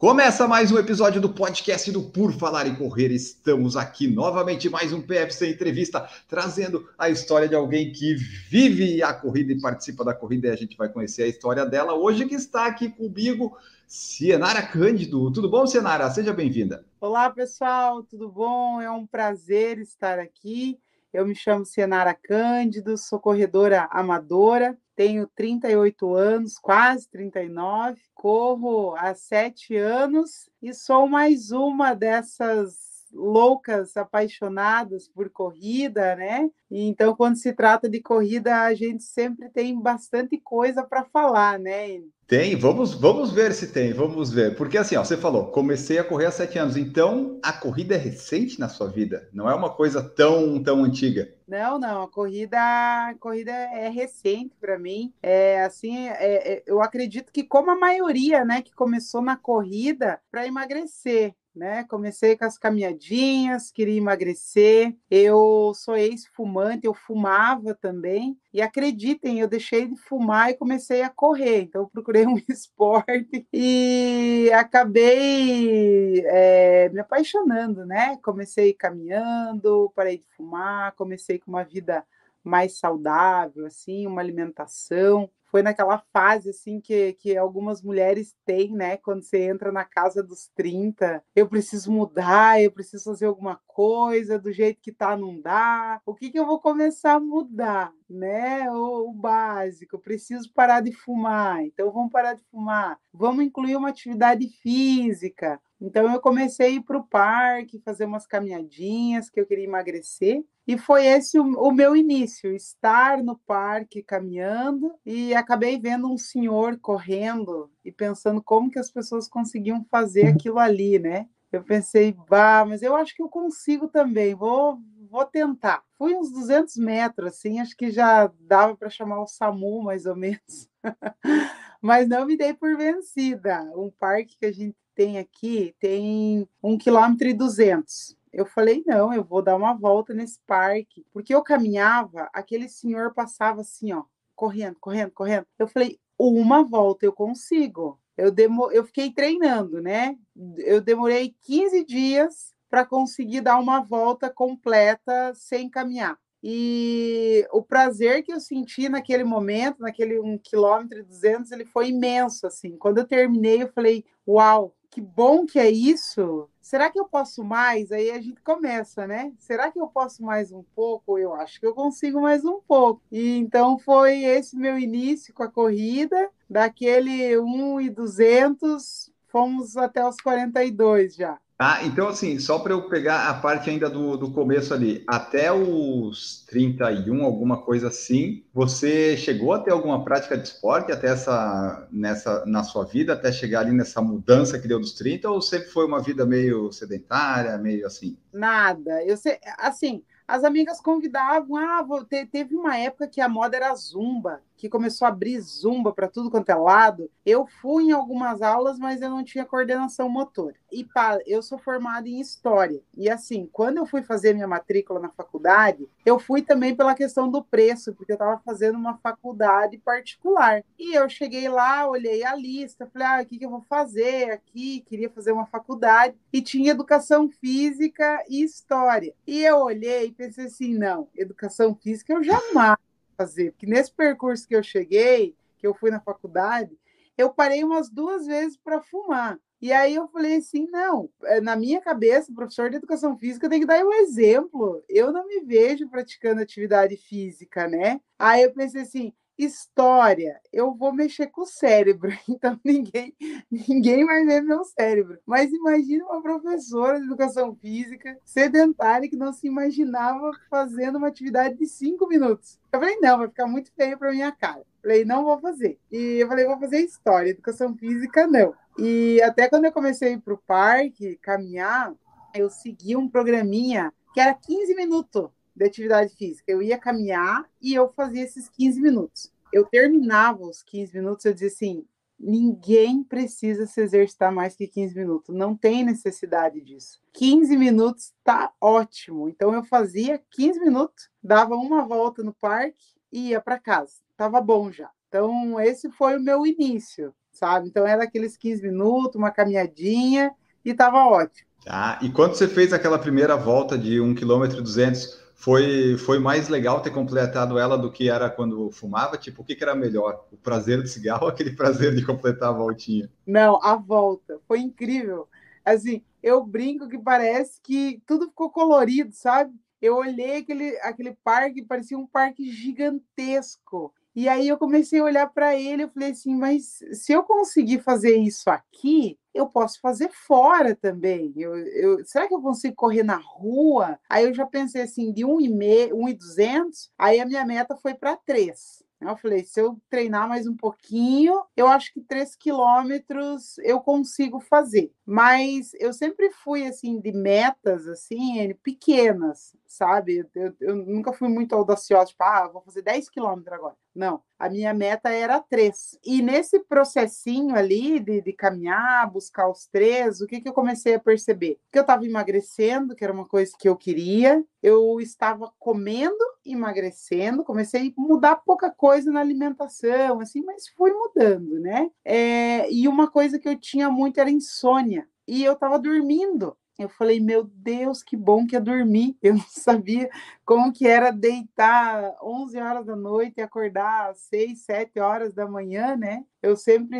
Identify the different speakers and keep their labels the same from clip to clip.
Speaker 1: Começa mais um episódio do podcast do Por Falar em Correr. Estamos aqui novamente, mais um PFC Entrevista, trazendo a história de alguém que vive a corrida e participa da corrida. E a gente vai conhecer a história dela hoje, que está aqui comigo, Cienara Cândido. Tudo bom, Cienara? Seja bem-vinda.
Speaker 2: Olá, pessoal, tudo bom? É um prazer estar aqui. Eu me chamo Cienara Cândido, sou corredora amadora, tenho 38 anos, quase 39, corro há sete anos e sou mais uma dessas loucas apaixonadas por corrida, né? Então, quando se trata de corrida, a gente sempre tem bastante coisa para falar, né?
Speaker 1: Tem, vamos, vamos ver se tem, vamos ver. Porque assim, ó, você falou, comecei a correr há sete anos, então a corrida é recente na sua vida, não é uma coisa tão, tão antiga.
Speaker 2: Não, não, a corrida, a corrida é recente para mim. É assim, é, é, eu acredito que como a maioria, né, que começou na corrida para emagrecer, né? Comecei com as caminhadinhas, queria emagrecer. Eu sou ex-fumante, eu fumava também. E acreditem, eu deixei de fumar e comecei a correr. Então, procurei um esporte e acabei é, me apaixonando, né? Comecei caminhando, parei de fumar, comecei com uma vida mais saudável, assim, uma alimentação foi naquela fase assim que, que algumas mulheres têm, né? Quando você entra na casa dos 30, eu preciso mudar, eu preciso fazer alguma coisa, do jeito que tá, não dá. O que, que eu vou começar a mudar, né? O, o básico, preciso parar de fumar, então vamos parar de fumar. Vamos incluir uma atividade física. Então eu comecei a ir para o parque, fazer umas caminhadinhas, que eu queria emagrecer. E foi esse o, o, meu início, estar no parque caminhando e acabei vendo um senhor correndo e pensando como que as pessoas conseguiam fazer aquilo ali, né? Eu pensei, bah, mas eu acho que eu consigo também, vou, vou tentar. Fui uns 200 metros, assim, acho que já dava para chamar o SAMU, mais ou menos. mas não me dei por vencida. Um parque que a gente tem aqui tem um quilômetro e duzentos. Eu falei, não, eu vou dar uma volta nesse parque. Porque eu caminhava, aquele senhor passava assim, ó, correndo, correndo, correndo. Eu falei, uma volta eu consigo. Eu, demo... eu fiquei treinando, né? Eu demorei 15 dias para conseguir dar uma volta completa sem caminhar. E o prazer que eu senti naquele momento, naquele um quilômetro e duzentos, ele foi imenso, assim. Quando eu terminei, eu falei, uau, que bom que é isso. Será que eu posso mais? Aí a gente começa, né? Será que eu posso mais um pouco? Eu acho que eu consigo mais um pouco. E então foi esse meu início com a corrida, daquele 1 e 200, fomos até os 42 já.
Speaker 1: Ah, então assim, só para eu pegar a parte ainda do, do começo ali, até os 31, alguma coisa assim, você chegou a ter alguma prática de esporte até essa, nessa, na sua vida, até chegar ali nessa mudança que deu dos 30, ou sempre foi uma vida meio sedentária, meio assim?
Speaker 2: Nada, eu sei, assim, as amigas convidavam, ah, teve uma época que a moda era zumba, que começou a abrir zumba para tudo quanto é lado. Eu fui em algumas aulas, mas eu não tinha coordenação motora. E pá, eu sou formada em história. E assim, quando eu fui fazer minha matrícula na faculdade, eu fui também pela questão do preço, porque eu estava fazendo uma faculdade particular. E eu cheguei lá, olhei a lista, falei, ah, o que, que eu vou fazer aqui? Queria fazer uma faculdade. E tinha educação física e história. E eu olhei e pensei assim, não, educação física eu jamais fazer, porque nesse percurso que eu cheguei, que eu fui na faculdade, eu parei umas duas vezes para fumar. E aí eu falei assim, não, é, na minha cabeça, professor de educação física tem que dar um exemplo. Eu não me vejo praticando atividade física, né? Aí eu pensei assim, História, eu vou mexer com o cérebro, então ninguém, ninguém vai ver meu cérebro. Mas imagine uma professora de educação física sedentária que não se imaginava fazendo uma atividade de cinco minutos. Eu falei, não, vai ficar muito feio para minha cara. Falei, não vou fazer. E eu falei, vou fazer história, educação física não. E até quando eu comecei para o parque, caminhar, eu segui um programinha que era 15 minutos de atividade física. Eu ia caminhar e eu fazia esses 15 minutos. Eu terminava os 15 minutos, eu dizia assim: ninguém precisa se exercitar mais que 15 minutos, não tem necessidade disso. 15 minutos tá ótimo. Então eu fazia 15 minutos, dava uma volta no parque e ia para casa. Tava bom já. Então esse foi o meu início, sabe? Então era aqueles 15 minutos, uma caminhadinha e tava ótimo.
Speaker 1: Ah, e quando você fez aquela primeira volta de 1 km 200, foi, foi mais legal ter completado ela do que era quando fumava? Tipo, o que, que era melhor? O prazer do cigarro ou aquele prazer de completar a voltinha?
Speaker 2: Não, a volta. Foi incrível. Assim, eu brinco que parece que tudo ficou colorido, sabe? Eu olhei aquele, aquele parque, parecia um parque gigantesco. E aí eu comecei a olhar para ele, eu falei assim, mas se eu conseguir fazer isso aqui, eu posso fazer fora também. Eu, eu, será que eu consigo correr na rua? Aí eu já pensei assim, de 1,2, 1,200, aí a minha meta foi para 3. Eu falei, se eu treinar mais um pouquinho, eu acho que 3 quilômetros eu consigo fazer. Mas eu sempre fui, assim, de metas, assim, pequenas, sabe? Eu, eu nunca fui muito audaciosa, tipo, ah, vou fazer 10 quilômetros agora. Não, a minha meta era três. E nesse processinho ali de, de caminhar, buscar os três, o que, que eu comecei a perceber? Que eu estava emagrecendo, que era uma coisa que eu queria, eu estava comendo, emagrecendo, comecei a mudar pouca coisa na alimentação, assim, mas fui mudando, né? É, e uma coisa que eu tinha muito era insônia. E eu estava dormindo. Eu falei, meu Deus, que bom que é dormir. Eu não sabia como que era deitar 11 horas da noite e acordar às 6, 7 horas da manhã, né? Eu sempre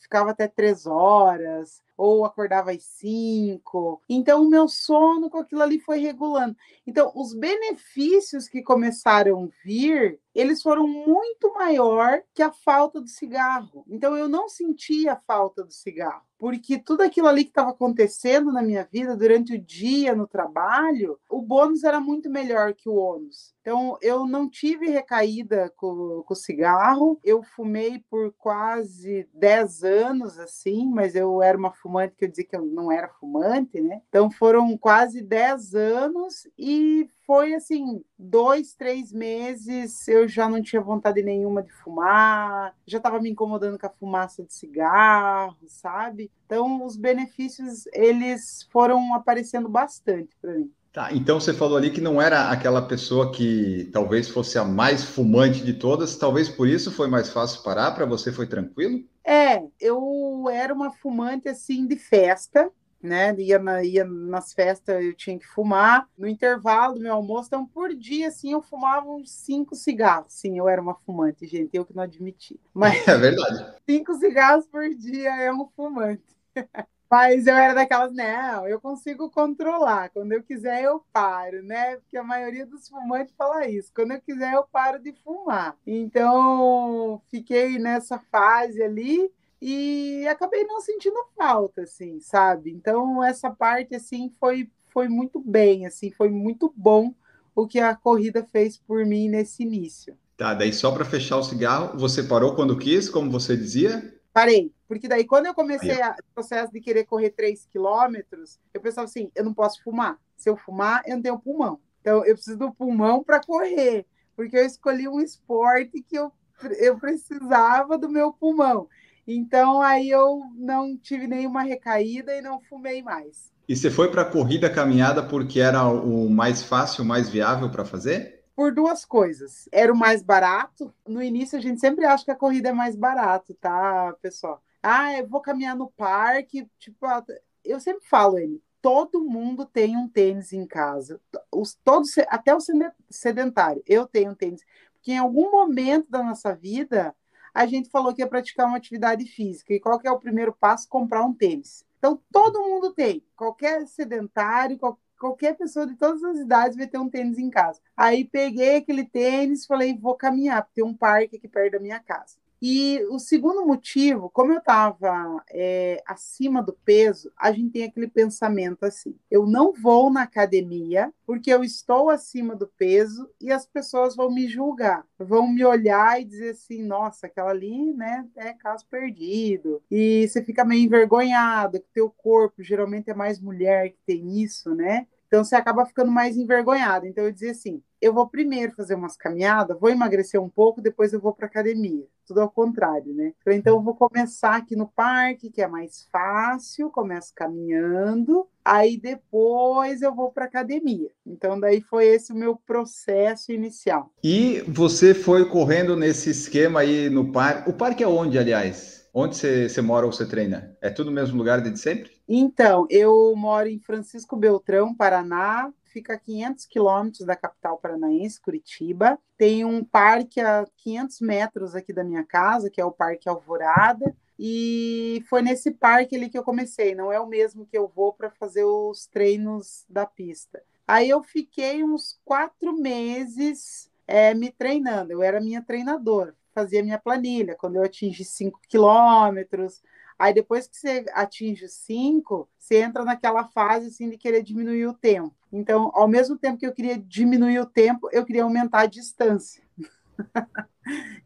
Speaker 2: ficava até 3 horas, ou acordava às 5. Então, o meu sono com aquilo ali foi regulando. Então, os benefícios que começaram a vir eles foram muito maior que a falta do cigarro. Então eu não sentia a falta do cigarro, porque tudo aquilo ali que estava acontecendo na minha vida durante o dia no trabalho, o bônus era muito melhor que o ônus. Então eu não tive recaída com, com o cigarro. Eu fumei por quase 10 anos assim, mas eu era uma fumante que eu dizia que eu não era fumante, né? Então foram quase 10 anos e foi assim, dois, três meses, eu já não tinha vontade nenhuma de fumar, já estava me incomodando com a fumaça de cigarro, sabe? Então, os benefícios, eles foram aparecendo bastante para mim.
Speaker 1: Tá, então você falou ali que não era aquela pessoa que talvez fosse a mais fumante de todas, talvez por isso foi mais fácil parar, para você foi tranquilo?
Speaker 2: É, eu era uma fumante assim de festa, né? Ia, na, ia nas festas, eu tinha que fumar. No intervalo do meu almoço, então por dia, assim, eu fumava uns cinco cigarros. Sim, eu era uma fumante, gente, eu que não admiti. Mas
Speaker 1: é verdade.
Speaker 2: Cinco cigarros por dia é um fumante. Mas eu era daquelas, não, eu consigo controlar. Quando eu quiser, eu paro, né? Porque a maioria dos fumantes fala isso. Quando eu quiser, eu paro de fumar. Então, fiquei nessa fase ali e acabei não sentindo falta, assim, sabe? Então essa parte assim foi foi muito bem, assim, foi muito bom o que a corrida fez por mim nesse início.
Speaker 1: Tá, daí só para fechar o cigarro, você parou quando quis, como você dizia?
Speaker 2: Parei, porque daí quando eu comecei o processo de querer correr 3 quilômetros, eu pensava assim, eu não posso fumar. Se eu fumar, eu não tenho pulmão. Então eu preciso do pulmão para correr, porque eu escolhi um esporte que eu, eu precisava do meu pulmão. Então aí eu não tive nenhuma recaída e não fumei mais.
Speaker 1: E você foi para a corrida caminhada porque era o mais fácil, o mais viável para fazer?
Speaker 2: Por duas coisas. Era o mais barato. No início a gente sempre acha que a corrida é mais barato, tá, pessoal? Ah, eu vou caminhar no parque, tipo, eu sempre falo ele, todo mundo tem um tênis em casa. Os, todos, até o sedentário. Eu tenho um tênis. Porque em algum momento da nossa vida, a gente falou que ia praticar uma atividade física. E qual que é o primeiro passo? Comprar um tênis. Então, todo mundo tem. Qualquer sedentário, qualquer pessoa de todas as idades vai ter um tênis em casa. Aí peguei aquele tênis, falei, vou caminhar, porque tem um parque aqui perto da minha casa. E o segundo motivo, como eu estava é, acima do peso, a gente tem aquele pensamento assim: eu não vou na academia porque eu estou acima do peso e as pessoas vão me julgar, vão me olhar e dizer assim: nossa, aquela ali, né, é caso perdido. E você fica meio envergonhado, que teu corpo geralmente é mais mulher que tem isso, né? Então você acaba ficando mais envergonhado. Então eu dizia assim: eu vou primeiro fazer umas caminhadas, vou emagrecer um pouco, depois eu vou para academia. Tudo ao contrário, né? Então eu vou começar aqui no parque, que é mais fácil, começo caminhando, aí depois eu vou para academia. Então daí foi esse o meu processo inicial.
Speaker 1: E você foi correndo nesse esquema aí no parque. O parque é onde, aliás? Onde você, você mora ou você treina? É tudo no mesmo lugar desde sempre?
Speaker 2: Então, eu moro em Francisco Beltrão, Paraná, fica a 500 quilômetros da capital paranaense, Curitiba. Tem um parque a 500 metros aqui da minha casa, que é o Parque Alvorada. E foi nesse parque ali que eu comecei. Não é o mesmo que eu vou para fazer os treinos da pista. Aí eu fiquei uns quatro meses é, me treinando. Eu era minha treinadora, fazia minha planilha. Quando eu atingi 5 quilômetros, Aí depois que você atinge 5, você entra naquela fase assim de querer diminuir o tempo. Então, ao mesmo tempo que eu queria diminuir o tempo, eu queria aumentar a distância.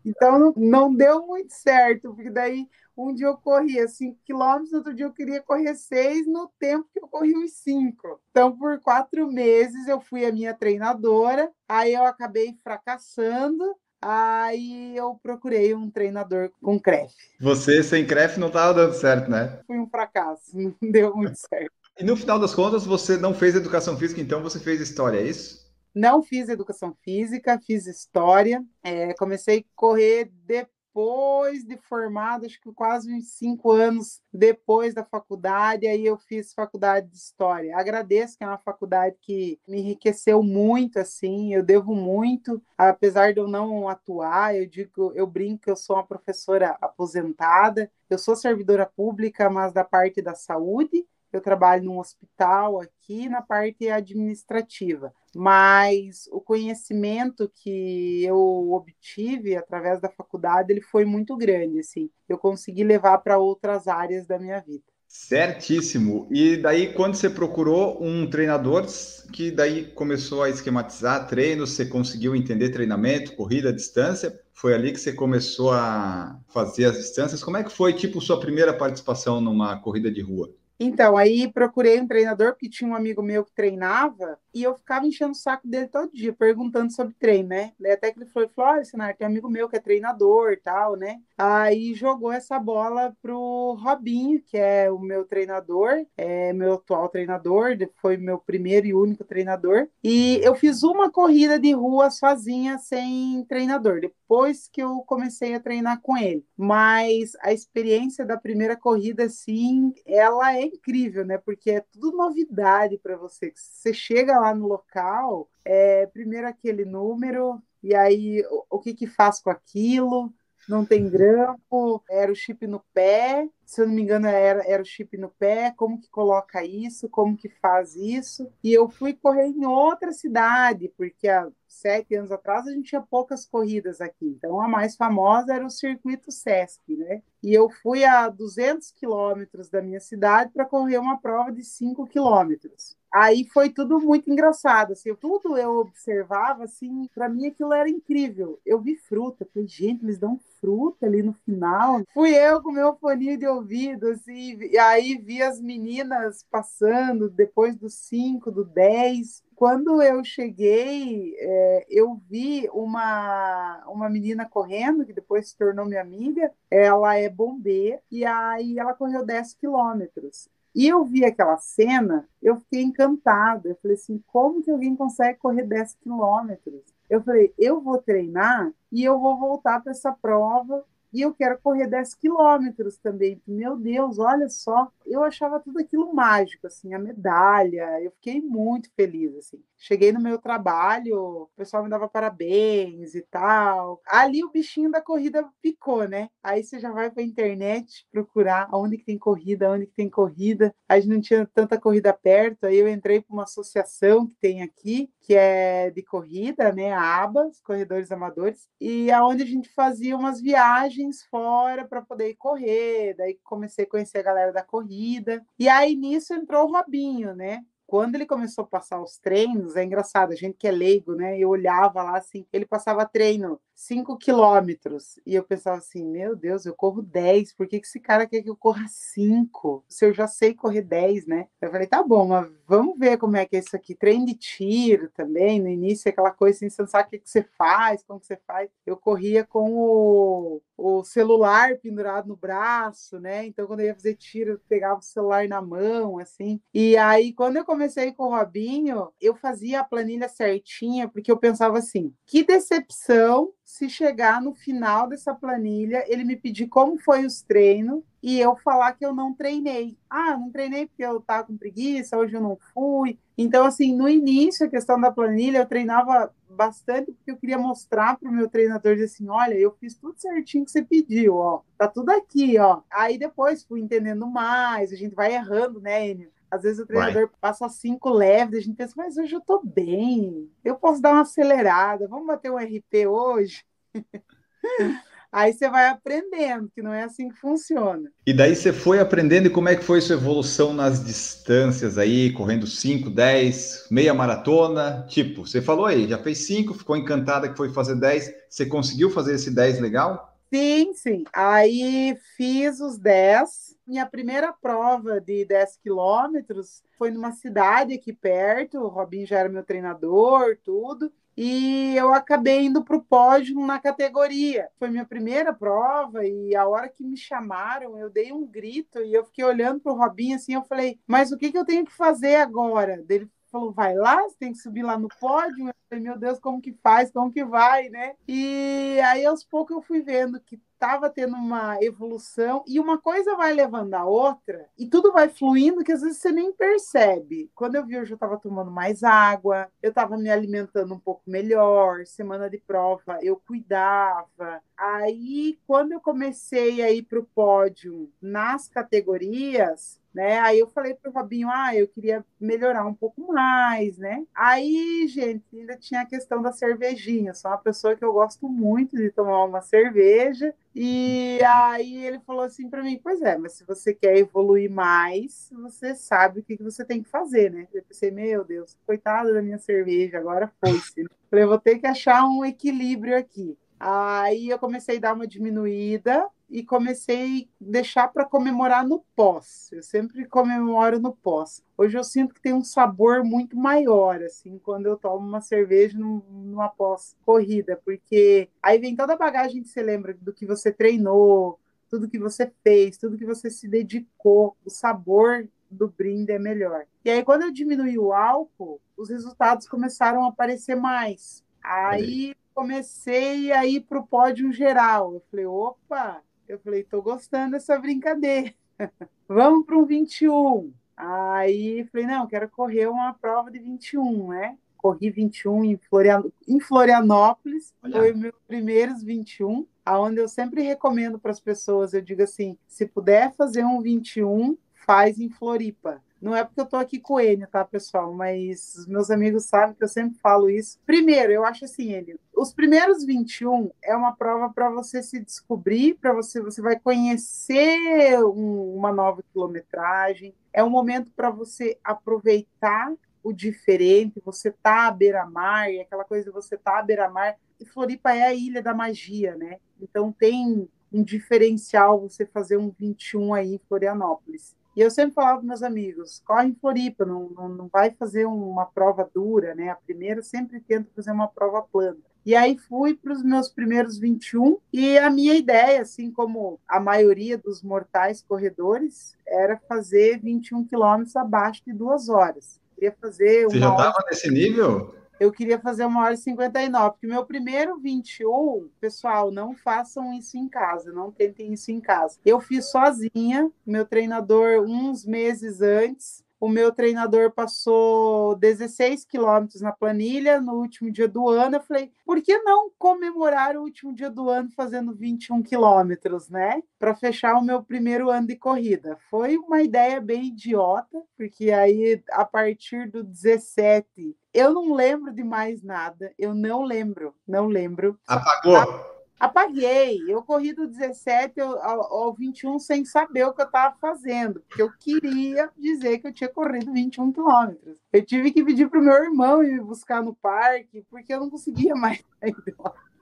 Speaker 2: então não, não, deu muito certo, porque daí um dia eu corria 5 quilômetros, outro dia eu queria correr 6 no tempo que eu corri os 5. Então, por quatro meses eu fui a minha treinadora, aí eu acabei fracassando, Aí eu procurei um treinador com CREF.
Speaker 1: Você sem CREF não estava dando certo, né?
Speaker 2: Foi um fracasso, não deu muito certo.
Speaker 1: E no final das contas, você não fez educação física, então você fez história, é isso?
Speaker 2: Não fiz educação física, fiz história. É, comecei a correr depois depois de formado, acho que quase uns cinco anos depois da faculdade, aí eu fiz faculdade de História. Agradeço que é uma faculdade que me enriqueceu muito, assim, eu devo muito, apesar de eu não atuar, eu digo, eu brinco que eu sou uma professora aposentada, eu sou servidora pública, mas da parte da saúde, eu trabalho num hospital aqui na parte administrativa, mas o conhecimento que eu obtive através da faculdade ele foi muito grande, assim. Eu consegui levar para outras áreas da minha vida.
Speaker 1: Certíssimo. E daí, quando você procurou um treinador que daí começou a esquematizar treinos, você conseguiu entender treinamento, corrida, distância, foi ali que você começou a fazer as distâncias. Como é que foi, tipo, sua primeira participação numa corrida de rua?
Speaker 2: Então, aí procurei um treinador, porque tinha um amigo meu que treinava, e eu ficava enchendo o saco dele todo dia, perguntando sobre treino, né? Até que ele falou, falou olha, Sinar, tem um amigo meu que é treinador e tal, né? Aí jogou essa bola pro Robinho, que é o meu treinador, é meu atual treinador, foi meu primeiro e único treinador. E eu fiz uma corrida de rua sozinha, sem treinador, depois que eu comecei a treinar com ele. Mas a experiência da primeira corrida, assim, ela é incrível, né? Porque é tudo novidade para você. Você chega lá no local, é primeiro aquele número, e aí o, o que que faz com aquilo? Não tem grampo, era o chip no pé, se eu não me engano, era, era o chip no pé, como que coloca isso, como que faz isso. E eu fui correr em outra cidade, porque há sete anos atrás a gente tinha poucas corridas aqui. Então a mais famosa era o circuito Sesc, né? E eu fui a 200 quilômetros da minha cidade para correr uma prova de 5 quilômetros aí foi tudo muito engraçado, assim, tudo eu observava, assim, para mim aquilo era incrível. Eu vi fruta, falei, gente, eles dão fruta ali no final. Fui eu com meu fone de ouvido, assim, e aí vi as meninas passando depois do 5, do 10. Quando eu cheguei, é, eu vi uma, uma menina correndo, que depois se tornou minha amiga. Ela é bombeira, e aí ela correu 10 quilômetros. E eu vi aquela cena, eu fiquei encantada. Eu falei assim: como que alguém consegue correr 10 quilômetros? Eu falei: eu vou treinar e eu vou voltar para essa prova e eu quero correr 10 quilômetros também. Meu Deus, olha só. Eu achava tudo aquilo mágico, assim, a medalha. Eu fiquei muito feliz, assim. Cheguei no meu trabalho, o pessoal me dava parabéns e tal. Ali o bichinho da corrida picou, né? Aí você já vai para a internet procurar onde que tem corrida, onde que tem corrida. A gente não tinha tanta corrida perto, aí eu entrei para uma associação que tem aqui, que é de corrida, né? A ABA, os Corredores Amadores, e aonde a gente fazia umas viagens fora para poder correr. Daí comecei a conhecer a galera da corrida. E aí nisso entrou o Robinho, né? quando ele começou a passar os treinos, é engraçado, a gente que é leigo, né? Eu olhava lá assim, ele passava treino 5 quilômetros. E eu pensava assim, meu Deus, eu corro 10, por que, que esse cara quer que eu corra 5? Se eu já sei correr 10, né? Eu falei, tá bom, mas vamos ver como é que é isso aqui. Treino de tiro também, no início, aquela coisa assim, você não sabe o que, que você faz, como que você faz. Eu corria com o, o celular pendurado no braço, né? Então, quando eu ia fazer tiro, eu pegava o celular na mão, assim. E aí, quando eu comecei com o Robinho, eu fazia a planilha certinha, porque eu pensava assim, que decepção se chegar no final dessa planilha, ele me pedir como foi os treinos e eu falar que eu não treinei. Ah, não treinei porque eu tava com preguiça, hoje eu não fui. Então, assim, no início, a questão da planilha, eu treinava bastante porque eu queria mostrar para o meu treinador assim, olha, eu fiz tudo certinho que você pediu, ó, tá tudo aqui, ó. Aí depois fui entendendo mais, a gente vai errando, né, Enio? Às vezes o treinador Vai. passa cinco leves, a gente pensa, mas hoje eu tô bem, eu posso dar uma acelerada, vamos bater um RP hoje? Aí você vai aprendendo, que não é assim que funciona.
Speaker 1: E daí você foi aprendendo e como é que foi sua evolução nas distâncias aí, correndo 5, 10, meia maratona? Tipo, você falou aí, já fez 5, ficou encantada que foi fazer 10. Você conseguiu fazer esse 10 legal?
Speaker 2: Sim, sim. Aí fiz os 10. Minha primeira prova de 10 quilômetros foi numa cidade aqui perto. O Robin já era meu treinador, tudo. E eu acabei indo para o pódio na categoria. Foi minha primeira prova e a hora que me chamaram, eu dei um grito e eu fiquei olhando para o Robin assim. Eu falei, mas o que, que eu tenho que fazer agora? Ele falou, vai lá, você tem que subir lá no pódio. Eu falei, meu Deus, como que faz, como que vai, né? E aí, aos poucos, eu fui vendo que estava tendo uma evolução e uma coisa vai levando a outra e tudo vai fluindo que às vezes você nem percebe. Quando eu vi, eu já estava tomando mais água, eu estava me alimentando um pouco melhor, semana de prova eu cuidava. Aí, quando eu comecei a ir para o pódio nas categorias, né? Aí eu falei para o Robinho, ah, eu queria melhorar um pouco mais, né? Aí, gente, ainda tinha a questão da cervejinha. Eu sou uma pessoa que eu gosto muito de tomar uma cerveja. E aí ele falou assim para mim, pois é, mas se você quer evoluir mais, você sabe o que, que você tem que fazer, né? Eu pensei, meu Deus, coitada da minha cerveja, agora foi-se. Falei, eu vou ter que achar um equilíbrio aqui. Aí eu comecei a dar uma diminuída e comecei a deixar para comemorar no pós. Eu sempre comemoro no pós. Hoje eu sinto que tem um sabor muito maior, assim, quando eu tomo uma cerveja numa pós-corrida, porque aí vem toda a bagagem que você lembra do que você treinou, tudo que você fez, tudo que você se dedicou, o sabor do brinde é melhor. E aí, quando eu diminui o álcool, os resultados começaram a aparecer mais. Aí comecei a ir para o pódio geral. Eu falei, opa, eu falei, tô gostando dessa brincadeira. Vamos para um 21. Aí falei, não, quero correr uma prova de 21, né? Corri 21 em, Florian... em Florianópolis, Olha. foi meus primeiros 21, aonde eu sempre recomendo para as pessoas, eu digo assim, se puder fazer um 21, faz em Floripa. Não é porque eu tô aqui com ele, tá, pessoal? Mas os meus amigos sabem que eu sempre falo isso. Primeiro, eu acho assim, ele, os primeiros 21 é uma prova para você se descobrir, para você, você vai conhecer um, uma nova quilometragem. É um momento para você aproveitar o diferente, você tá à beira-mar, aquela coisa de você tá à beira-mar. E Floripa é a ilha da magia, né? Então tem um diferencial você fazer um 21 aí em Florianópolis. E eu sempre falava para meus amigos, corre em Floripa, não, não, não vai fazer uma prova dura, né? A primeira sempre tento fazer uma prova plana. E aí fui para os meus primeiros 21 e a minha ideia, assim como a maioria dos mortais corredores, era fazer 21 quilômetros abaixo de duas horas. queria fazer
Speaker 1: Você já estava nesse nível?
Speaker 2: Eu queria fazer uma hora e 59, porque meu primeiro 21, pessoal, não façam isso em casa, não tentem isso em casa. Eu fiz sozinha, meu treinador uns meses antes, o meu treinador passou 16 quilômetros na planilha no último dia do ano. Eu falei, por que não comemorar o último dia do ano fazendo 21 quilômetros, né? Para fechar o meu primeiro ano de corrida. Foi uma ideia bem idiota, porque aí a partir do 17 eu não lembro de mais nada. Eu não lembro, não lembro.
Speaker 1: Apagou?
Speaker 2: Apaguei. Eu corri do 17 ao, ao 21 sem saber o que eu estava fazendo, porque eu queria dizer que eu tinha corrido 21 quilômetros. Eu tive que pedir para o meu irmão ir me buscar no parque, porque eu não conseguia mais sair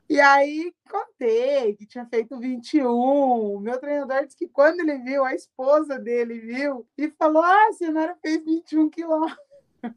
Speaker 2: E aí contei que tinha feito 21. O meu treinador disse que quando ele viu, a esposa dele viu e falou: Ah, a senhora fez 21 quilômetros.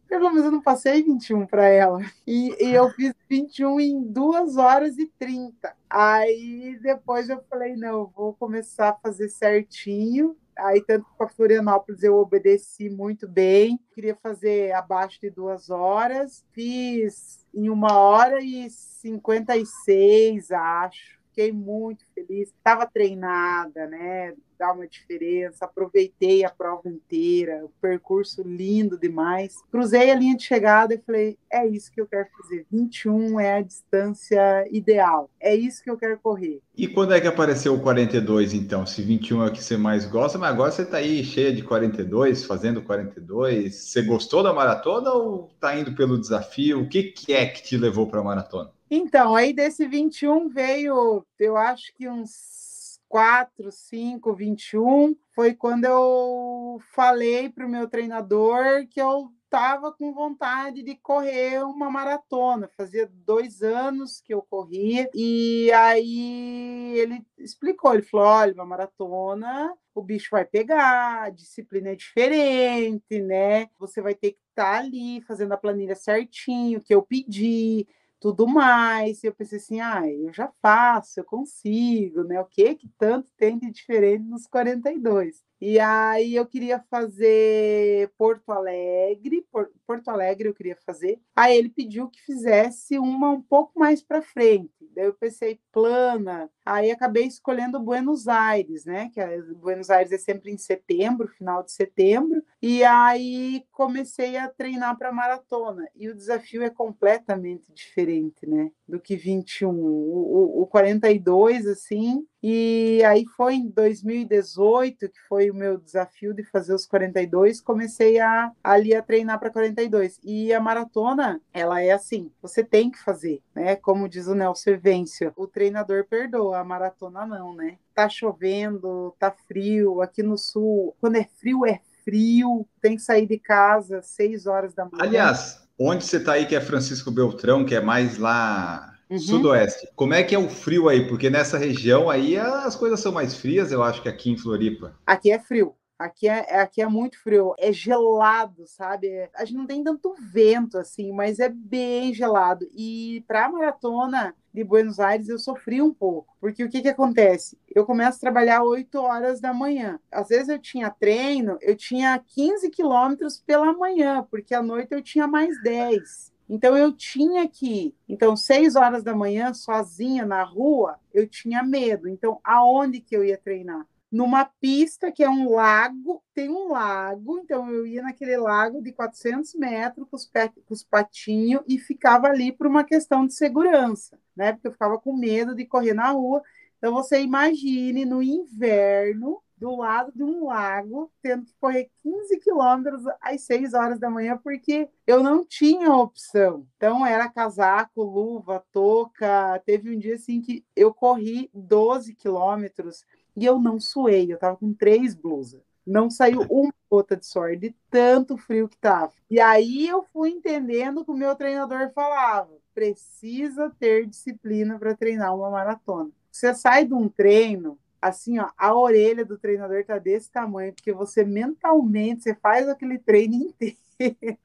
Speaker 2: Pelo menos eu não passei 21 para ela. E, e, eu fiz 21 em 2 horas e 30. Aí depois eu falei: não, vou começar a fazer certinho. Aí, tanto para Florianópolis, eu obedeci muito bem. Queria fazer abaixo de duas horas. Fiz em uma hora e 56, acho. Fiquei muito feliz. Estava treinada, né? Dá uma diferença. Aproveitei a prova inteira, o percurso lindo demais. Cruzei a linha de chegada e falei: é isso que eu quero fazer. 21 é a distância ideal. É isso que eu quero correr.
Speaker 1: E quando é que apareceu o 42, então? Se 21 é o que você mais gosta, mas agora você está aí cheia de 42, fazendo 42. Você gostou da maratona ou está indo pelo desafio? O que, que é que te levou para a maratona?
Speaker 2: Então, aí desse 21 veio, eu acho que uns 4, 5, 21. Foi quando eu falei para o meu treinador que eu estava com vontade de correr uma maratona. Fazia dois anos que eu corria, e aí ele explicou: ele falou, olha, uma maratona. O bicho vai pegar, a disciplina é diferente, né? Você vai ter que estar tá ali fazendo a planilha certinho, que eu pedi, tudo mais. E eu pensei assim, ah, eu já faço, eu consigo, né? O que que tanto tem de diferente nos 42? E aí eu queria fazer Porto Alegre, Porto Alegre eu queria fazer. Aí ele pediu que fizesse uma um pouco mais para frente. Daí eu pensei plana. Aí acabei escolhendo Buenos Aires, né? Que é, Buenos Aires é sempre em setembro, final de setembro. E aí comecei a treinar para maratona. E o desafio é completamente diferente, né? Do que 21. O, o, o 42, assim, e aí foi em 2018 que foi o meu desafio de fazer os 42, comecei a ali a treinar para 42. E a maratona, ela é assim, você tem que fazer, né? Como diz o Nelson Vêncio, o treinador perdoa, a maratona não, né? Tá chovendo, tá frio, aqui no sul, quando é frio é frio, tem que sair de casa às 6 horas da manhã.
Speaker 1: Aliás, onde você tá aí que é Francisco Beltrão, que é mais lá Uhum. Sudoeste. Como é que é o frio aí? Porque nessa região aí as coisas são mais frias, eu acho que aqui em Floripa.
Speaker 2: Aqui é frio. Aqui é, aqui é muito frio, é gelado, sabe? A gente não tem tanto vento assim, mas é bem gelado. E para a maratona de Buenos Aires eu sofri um pouco, porque o que, que acontece? Eu começo a trabalhar 8 horas da manhã. Às vezes eu tinha treino, eu tinha 15 quilômetros pela manhã, porque à noite eu tinha mais 10. Então eu tinha que, então seis horas da manhã sozinha na rua, eu tinha medo. Então aonde que eu ia treinar? Numa pista que é um lago, tem um lago, então eu ia naquele lago de 400 metros com os, pé, com os patinhos e ficava ali por uma questão de segurança, né? Porque eu ficava com medo de correr na rua. Então você imagine no inverno do lado de um lago, tendo que correr 15 quilômetros às 6 horas da manhã, porque eu não tinha opção. Então, era casaco, luva, touca. Teve um dia assim que eu corri 12 quilômetros e eu não suei, eu estava com três blusas. Não saiu uma gota de suor, de tanto frio que estava. E aí eu fui entendendo que o meu treinador falava: precisa ter disciplina para treinar uma maratona. Você sai de um treino assim, ó, a orelha do treinador tá desse tamanho, porque você mentalmente, você faz aquele treino inteiro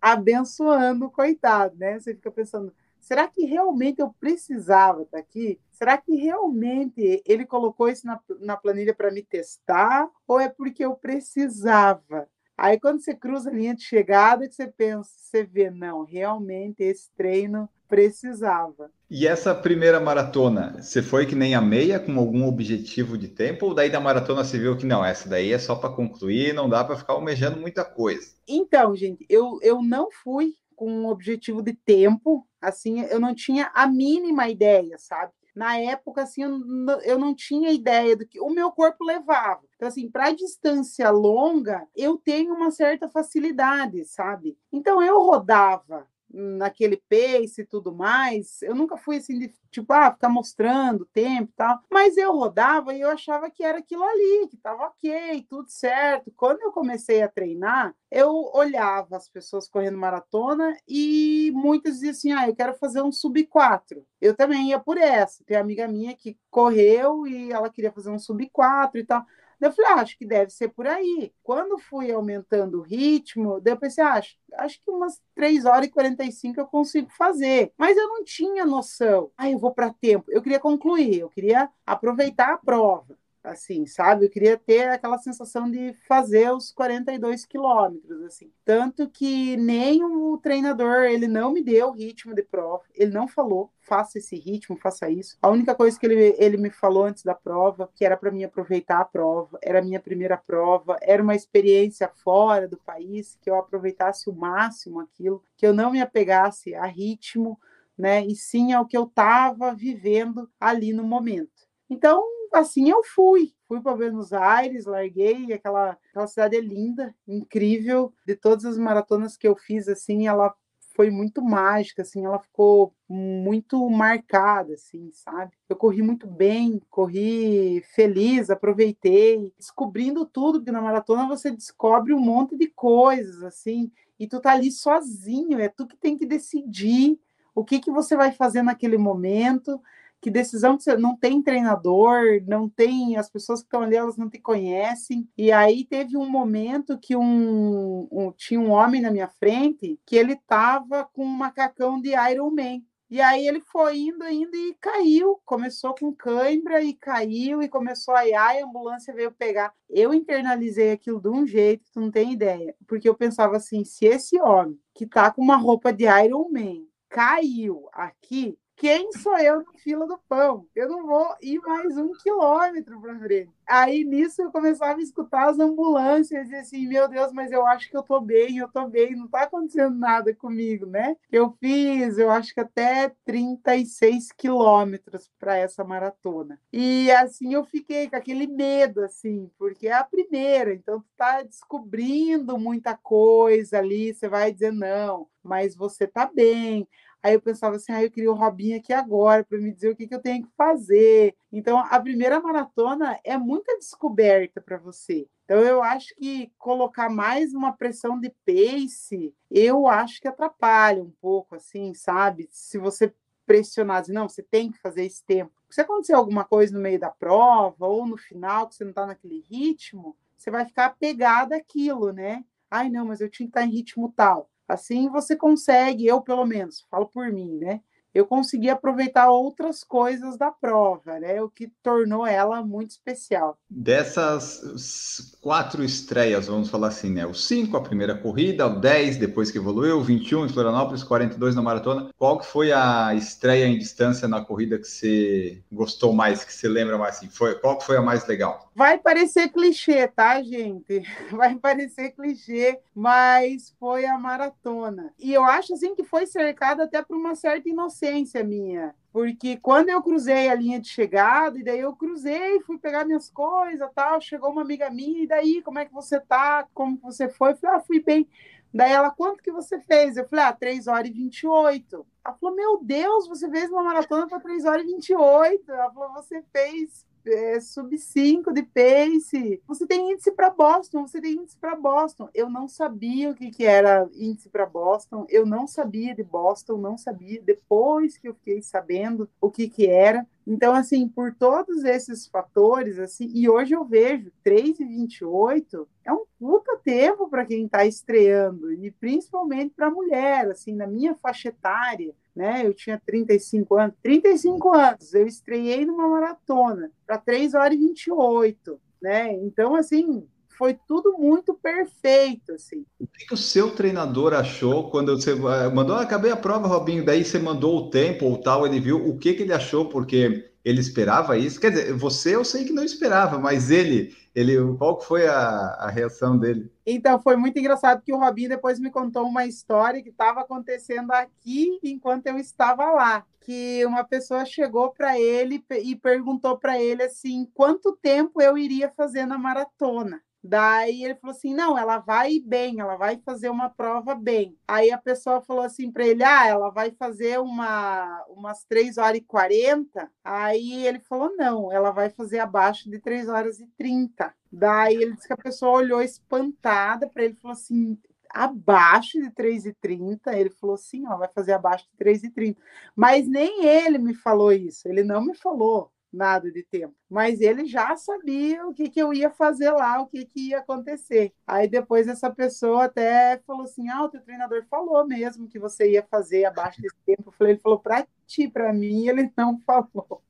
Speaker 2: abençoando o coitado, né? Você fica pensando, será que realmente eu precisava estar aqui? Será que realmente ele colocou isso na, na planilha para me testar? Ou é porque eu precisava? Aí quando você cruza a linha de chegada, que você pensa, você vê, não, realmente esse treino precisava.
Speaker 1: E essa primeira maratona, você foi que nem a meia com algum objetivo de tempo ou daí da maratona você viu que não, essa daí é só para concluir, não dá para ficar almejando muita coisa?
Speaker 2: Então, gente, eu, eu não fui com um objetivo de tempo, assim, eu não tinha a mínima ideia, sabe? na época, assim, eu, eu não tinha ideia do que o meu corpo levava. Então, assim, para distância longa, eu tenho uma certa facilidade, sabe? Então, eu rodava naquele pace e tudo mais. Eu nunca fui assim de tipo, ah, ficar mostrando tempo e tal. Mas eu rodava e eu achava que era aquilo ali, que estava ok, tudo certo. Quando eu comecei a treinar, eu olhava as pessoas correndo maratona e muitas diziam assim: ah, eu quero fazer um sub 4. Eu também ia por essa. Tem uma amiga minha que correu e ela queria fazer um sub 4 e tal. Eu falei, ah, acho que deve ser por aí. Quando fui aumentando o ritmo, daí eu pensei, ah, acho, acho que umas 3 horas e 45 eu consigo fazer. Mas eu não tinha noção. Ah, eu vou para tempo. Eu queria concluir, eu queria aproveitar a prova assim, sabe? Eu queria ter aquela sensação de fazer os 42 quilômetros, assim. Tanto que nem o treinador, ele não me deu o ritmo de prova, ele não falou, faça esse ritmo, faça isso. A única coisa que ele, ele me falou antes da prova, que era para mim aproveitar a prova, era a minha primeira prova, era uma experiência fora do país, que eu aproveitasse o máximo aquilo, que eu não me apegasse a ritmo, né, e sim ao que eu estava vivendo ali no momento. Então, assim eu fui. Fui para Buenos Aires, larguei, aquela, aquela cidade é linda, incrível. De todas as maratonas que eu fiz, assim, ela foi muito mágica, assim, ela ficou muito marcada, assim, sabe? Eu corri muito bem, corri feliz, aproveitei, descobrindo tudo, porque na maratona você descobre um monte de coisas, assim, e tu tá ali sozinho, é tu que tem que decidir o que que você vai fazer naquele momento, que decisão que você não tem treinador, não tem as pessoas que estão ali, elas não te conhecem. E aí teve um momento que um, um tinha um homem na minha frente que ele tava com um macacão de Iron Man. E aí ele foi indo, indo e caiu. Começou com cãibra e caiu e começou a ir, a ambulância veio pegar. Eu internalizei aquilo de um jeito tu não tem ideia. Porque eu pensava assim, se esse homem que tá com uma roupa de Iron Man caiu aqui, quem sou eu na fila do pão? Eu não vou ir mais um quilômetro para frente. Aí nisso eu começava a escutar as ambulâncias e assim, meu Deus, mas eu acho que eu tô bem, eu tô bem, não tá acontecendo nada comigo, né? Eu fiz, eu acho que até 36 quilômetros para essa maratona. E assim eu fiquei com aquele medo, assim, porque é a primeira, então tu tá descobrindo muita coisa ali, você vai dizer não, mas você tá bem. Aí eu pensava assim, ah, eu queria o Robinho aqui agora para me dizer o que, que eu tenho que fazer. Então, a primeira maratona é muita descoberta para você. Então, eu acho que colocar mais uma pressão de pace, eu acho que atrapalha um pouco, assim, sabe? Se você pressionar, assim, não, você tem que fazer esse tempo. Se acontecer alguma coisa no meio da prova ou no final, que você não está naquele ritmo, você vai ficar apegado àquilo, né? Ai, não, mas eu tinha que estar em ritmo tal. Assim você consegue, eu pelo menos, falo por mim, né? Eu consegui aproveitar outras coisas da prova, né? O que tornou ela muito especial.
Speaker 1: Dessas quatro estreias, vamos falar assim, né? O 5, a primeira corrida, o 10, depois que evoluiu, o 21 em Florianópolis, 42 na maratona. Qual que foi a estreia em distância na corrida que você gostou mais, que você lembra mais assim? Foi, qual que foi a mais legal?
Speaker 2: Vai parecer clichê, tá, gente? Vai parecer clichê, mas foi a maratona. E eu acho assim que foi cercada até por uma certa inocência inocência minha, porque quando eu cruzei a linha de chegada, e daí eu cruzei, fui pegar minhas coisas, tal, chegou uma amiga minha, e daí, como é que você tá? Como você foi? Eu falei, ah, fui bem. Daí ela, quanto que você fez? Eu falei, ah, 3 horas e 28. Ela falou, meu Deus, você fez uma maratona para 3 horas e 28. Ela falou, você fez é, sub 5 de pace. Você tem índice para Boston, você tem índice para Boston. Eu não sabia o que, que era índice para Boston, eu não sabia de Boston, não sabia. Depois que eu fiquei sabendo o que, que era. Então, assim, por todos esses fatores, assim, e hoje eu vejo 3,28 é um puta tempo para quem está estreando, e principalmente para mulher, assim, na minha faixa etária né? Eu tinha 35 anos. 35 anos, eu estreiei numa maratona para 3 horas e 28, né? Então, assim, foi tudo muito perfeito, assim.
Speaker 1: O que, o seu treinador achou quando você eh, mandou, ah, acabei a prova, Robinho, daí você mandou o tempo ou tal, ele viu o que, que ele achou, porque ele esperava isso? Quer dizer, você eu sei que não esperava, mas ele, ele qual foi a, a reação dele?
Speaker 2: Então, foi muito engraçado que o Robinho depois me contou uma história que estava acontecendo aqui enquanto eu estava lá. Que uma pessoa chegou para ele e perguntou para ele assim: quanto tempo eu iria fazer na maratona? Daí ele falou assim: não, ela vai bem, ela vai fazer uma prova bem. Aí a pessoa falou assim para ele: ah, ela vai fazer uma, umas 3 horas e 40. Aí ele falou: não, ela vai fazer abaixo de 3 horas e 30. Daí ele disse que a pessoa olhou espantada para ele e falou assim: abaixo de 3,30. Ele falou assim: ó, vai fazer abaixo de 3,30. Mas nem ele me falou isso, ele não me falou nada de tempo. Mas ele já sabia o que, que eu ia fazer lá, o que, que ia acontecer. Aí depois essa pessoa até falou assim: ah, o teu treinador falou mesmo que você ia fazer abaixo desse tempo. Eu falei, ele falou para ti, para mim, ele não falou.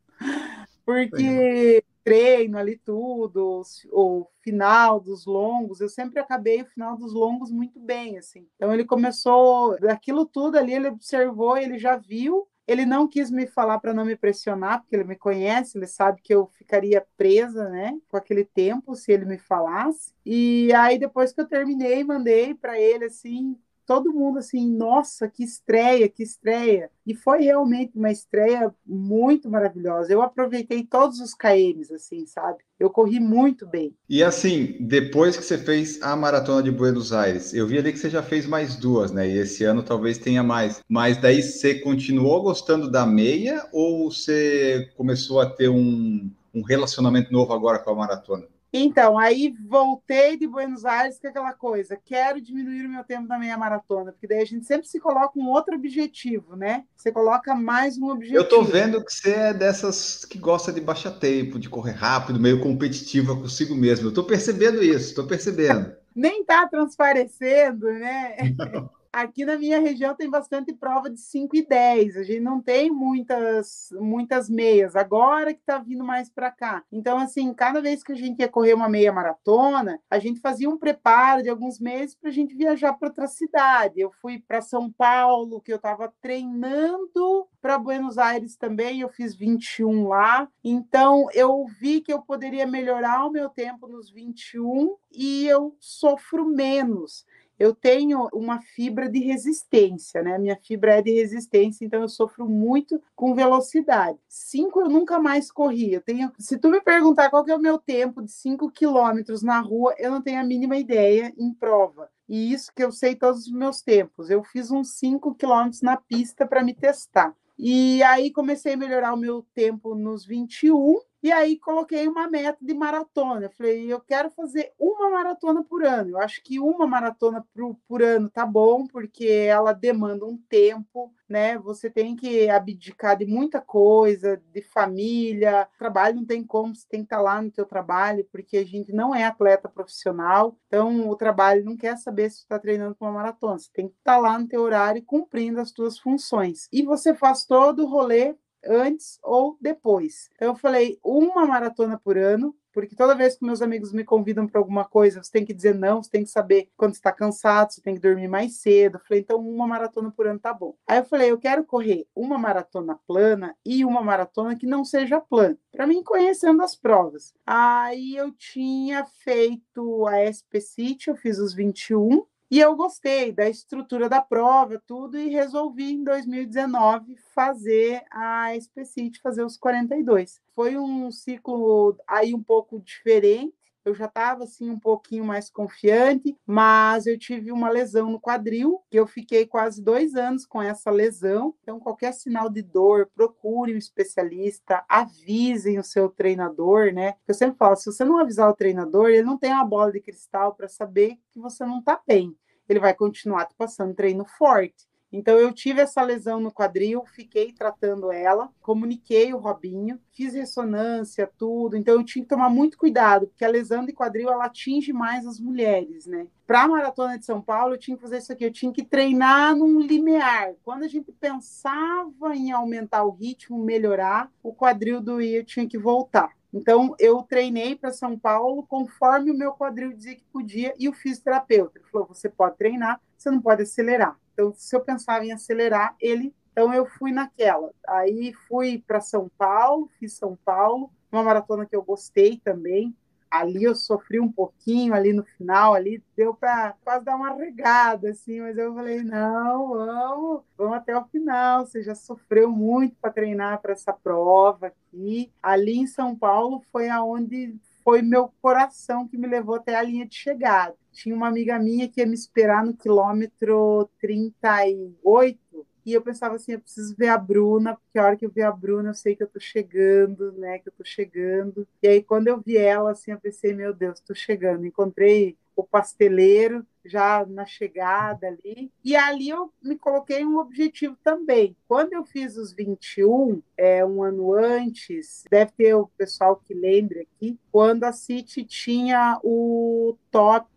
Speaker 2: Porque treino ali tudo, o final dos longos, eu sempre acabei o final dos longos muito bem, assim. Então ele começou, daquilo tudo ali, ele observou, ele já viu ele não quis me falar para não me pressionar, porque ele me conhece, ele sabe que eu ficaria presa, né, com aquele tempo se ele me falasse. E aí depois que eu terminei, mandei para ele assim, todo mundo assim, nossa, que estreia, que estreia. E foi realmente uma estreia muito maravilhosa. Eu aproveitei todos os KMs, assim, sabe? Eu corri muito bem.
Speaker 1: E assim, depois que você fez a maratona de Buenos Aires, eu vi ali que você já fez mais duas, né? E esse ano talvez tenha mais. Mas daí você continuou gostando da meia ou você começou a ter um, um relacionamento novo agora com a maratona?
Speaker 2: Então, aí voltei de Buenos Aires com aquela coisa, quero diminuir o meu tempo da meia maratona, porque daí a gente sempre se coloca um outro objetivo, né? Você coloca mais um objetivo.
Speaker 1: Eu tô vendo que você é dessas que gosta de baixar tempo, de correr rápido, meio competitiva consigo mesmo. Eu tô percebendo isso, tô percebendo.
Speaker 2: Nem tá transparecendo, né? Não. Aqui na minha região tem bastante prova de 5 e 10. A gente não tem muitas muitas meias. Agora que está vindo mais para cá. Então, assim, cada vez que a gente ia correr uma meia maratona, a gente fazia um preparo de alguns meses para a gente viajar para outra cidade. Eu fui para São Paulo, que eu estava treinando para Buenos Aires também. Eu fiz 21 lá. Então, eu vi que eu poderia melhorar o meu tempo nos 21 e eu sofro menos eu tenho uma fibra de resistência, né? Minha fibra é de resistência, então eu sofro muito com velocidade. Cinco eu nunca mais corri. Eu tenho, se tu me perguntar qual é o meu tempo de cinco quilômetros na rua, eu não tenho a mínima ideia em prova. E isso que eu sei todos os meus tempos. Eu fiz uns 5 quilômetros na pista para me testar. E aí comecei a melhorar o meu tempo nos 21 e aí coloquei uma meta de maratona. Falei, eu quero fazer uma maratona por ano. Eu acho que uma maratona por, por ano tá bom, porque ela demanda um tempo, né? Você tem que abdicar de muita coisa, de família, trabalho não tem como, você tem que estar tá lá no teu trabalho, porque a gente não é atleta profissional, então o trabalho não quer saber se você está treinando para uma maratona, você tem que estar tá lá no teu horário cumprindo as tuas funções. E você faz todo o rolê antes ou depois. Então, eu falei uma maratona por ano, porque toda vez que meus amigos me convidam para alguma coisa, você tem que dizer não, você tem que saber quando está cansado, você tem que dormir mais cedo. Eu falei, então uma maratona por ano tá bom. Aí eu falei, eu quero correr uma maratona plana e uma maratona que não seja plana, para mim conhecendo as provas. Aí eu tinha feito a SP City, eu fiz os 21, e eu gostei da estrutura da prova, tudo, e resolvi em 2019 fazer a Specit, fazer os 42. Foi um ciclo aí um pouco diferente. Eu já estava assim um pouquinho mais confiante, mas eu tive uma lesão no quadril, que eu fiquei quase dois anos com essa lesão. Então, qualquer sinal de dor, procure um especialista, avisem o seu treinador, né? Eu sempre falo, se você não avisar o treinador, ele não tem uma bola de cristal para saber que você não está bem. Ele vai continuar passando treino forte. Então, eu tive essa lesão no quadril, fiquei tratando ela, comuniquei o Robinho, fiz ressonância, tudo. Então, eu tinha que tomar muito cuidado, porque a lesão de quadril ela atinge mais as mulheres, né? Para a maratona de São Paulo, eu tinha que fazer isso aqui, eu tinha que treinar num limiar. Quando a gente pensava em aumentar o ritmo, melhorar, o quadril doía, eu tinha que voltar. Então, eu treinei para São Paulo conforme o meu quadril dizia que podia, e o fisioterapeuta falou: você pode treinar, você não pode acelerar. Então, se eu pensava em acelerar, ele. Então, eu fui naquela. Aí, fui para São Paulo, fiz São Paulo, uma maratona que eu gostei também. Ali eu sofri um pouquinho, ali no final, ali deu para quase dar uma regada, assim, mas eu falei: não, vamos, vamos até o final. Você já sofreu muito para treinar para essa prova aqui. Ali em São Paulo foi aonde foi meu coração que me levou até a linha de chegada. Tinha uma amiga minha que ia me esperar no quilômetro 38 e eu pensava assim, eu preciso ver a Bruna, porque a hora que eu ver a Bruna, eu sei que eu tô chegando, né? Que eu tô chegando. E aí, quando eu vi ela, assim, eu pensei, meu Deus, tô chegando. Encontrei o pasteleiro já na chegada ali. E ali eu me coloquei um objetivo também. Quando eu fiz os 21, é, um ano antes, deve ter o pessoal que lembre aqui, quando a City tinha o top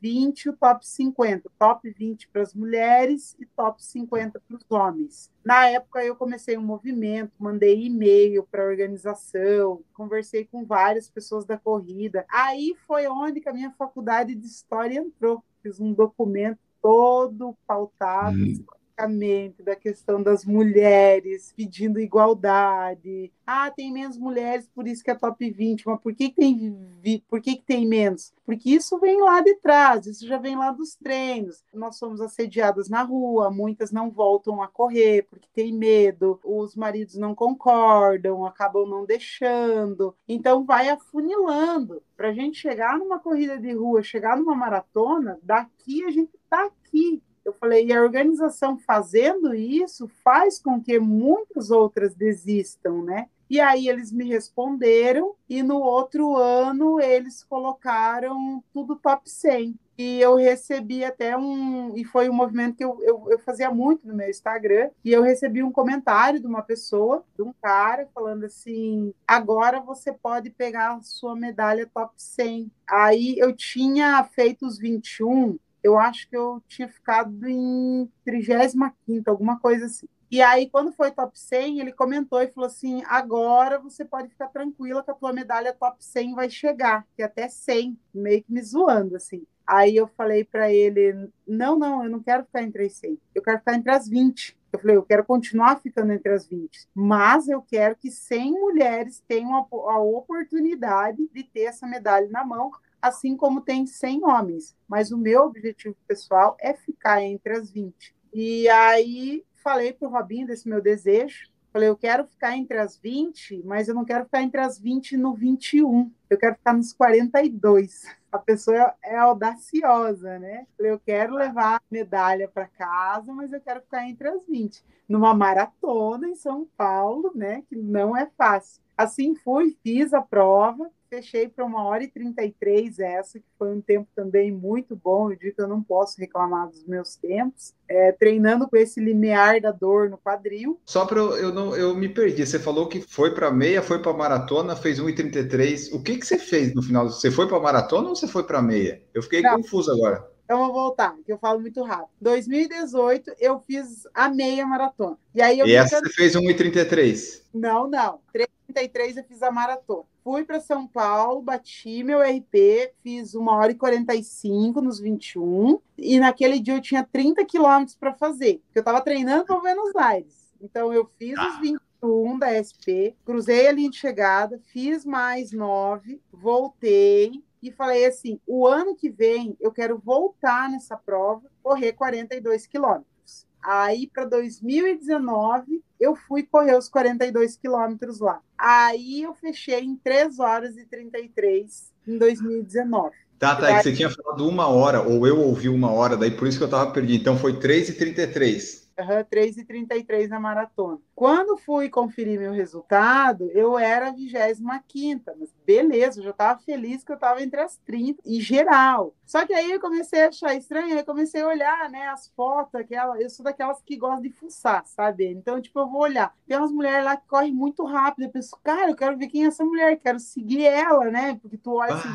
Speaker 2: 20 e o top 50. Top 20 para as mulheres e top 50 para os homens. Na época eu comecei um movimento, mandei e-mail para a organização, conversei com várias pessoas da corrida. Aí foi onde que a minha faculdade de história entrou. Fiz um documento todo pautado hum da questão das mulheres pedindo igualdade. Ah, tem menos mulheres, por isso que é top 20. Mas por que, que tem, por que, que tem menos? Porque isso vem lá de trás, isso já vem lá dos treinos. Nós somos assediadas na rua, muitas não voltam a correr porque tem medo, os maridos não concordam, acabam não deixando. Então vai afunilando. Para a gente chegar numa corrida de rua, chegar numa maratona, daqui a gente eu falei, e a organização fazendo isso faz com que muitas outras desistam, né? E aí eles me responderam, e no outro ano eles colocaram tudo top 100. E eu recebi até um. E foi um movimento que eu, eu, eu, fazia muito no meu Instagram. E eu recebi um comentário de uma pessoa, de um cara, falando assim: agora você pode pegar a sua medalha top 100. Aí eu tinha feito os 21 eu acho que eu tinha ficado em 35, alguma coisa assim. E aí, quando foi top 100, ele comentou e falou assim: agora você pode ficar tranquila que a tua medalha top 100 vai chegar, que até 100, meio que me zoando, assim. Aí eu falei para ele: não, não, eu não quero ficar entre as 100, eu quero ficar entre as 20. Eu falei: eu quero continuar ficando entre as 20, mas eu quero que 100 mulheres tenham a, a oportunidade de ter essa medalha na mão, assim como tem 100 homens. Mas o meu objetivo pessoal é ficar entre as 20. E aí falei para o Robinho desse meu desejo. Falei, eu quero ficar entre as 20, mas eu não quero ficar entre as 20 no 21. Eu quero ficar nos 42. A pessoa é audaciosa, né? Falei, eu quero levar a medalha para casa, mas eu quero ficar entre as 20. Numa maratona em São Paulo, né? Que não é fácil. Assim fui, fiz a prova, fechei para uma hora e 33 essa, que foi um tempo também muito bom. Eu digo que eu não posso reclamar dos meus tempos. É, treinando com esse limiar da dor no quadril.
Speaker 1: Só para eu não eu me perdi. Você falou que foi para meia, foi para maratona, fez 1,33. O que que você fez no final? Você foi para maratona ou você foi para meia? Eu fiquei não. confuso agora.
Speaker 2: Então vou voltar, que eu falo muito rápido. 2018 eu fiz a meia maratona. E aí eu
Speaker 1: E essa você fez 1,33?
Speaker 2: Não, não. 3,33 eu fiz a maratona. Fui para São Paulo, bati meu RP, fiz uma hora e 45 nos 21. E naquele dia eu tinha 30 quilômetros para fazer, porque eu estava treinando para Buenos Aires. Então eu fiz ah. os 21 da SP, cruzei a linha de chegada, fiz mais 9, voltei e falei assim: o ano que vem eu quero voltar nessa prova, correr 42 quilômetros. Aí, para 2019, eu fui correr os 42 quilômetros lá. Aí, eu fechei em 3 horas e 33 em 2019.
Speaker 1: Tá, tá, é que você tinha falado uma hora, ou eu ouvi uma hora, daí por isso que eu tava perdido. Então, foi 3 e 33.
Speaker 2: Uhum, 3,33 na maratona. Quando fui conferir meu resultado, eu era a 25, mas beleza, eu já estava feliz que eu estava entre as 30 e geral. Só que aí eu comecei a achar estranho, aí comecei a olhar, né, as fotos, aquela, eu sou daquelas que gostam de fuçar, sabe? Então, tipo, eu vou olhar. Tem umas mulheres lá que correm muito rápido, eu penso, cara, eu quero ver quem é essa mulher, quero seguir ela, né? Porque tu olha assim,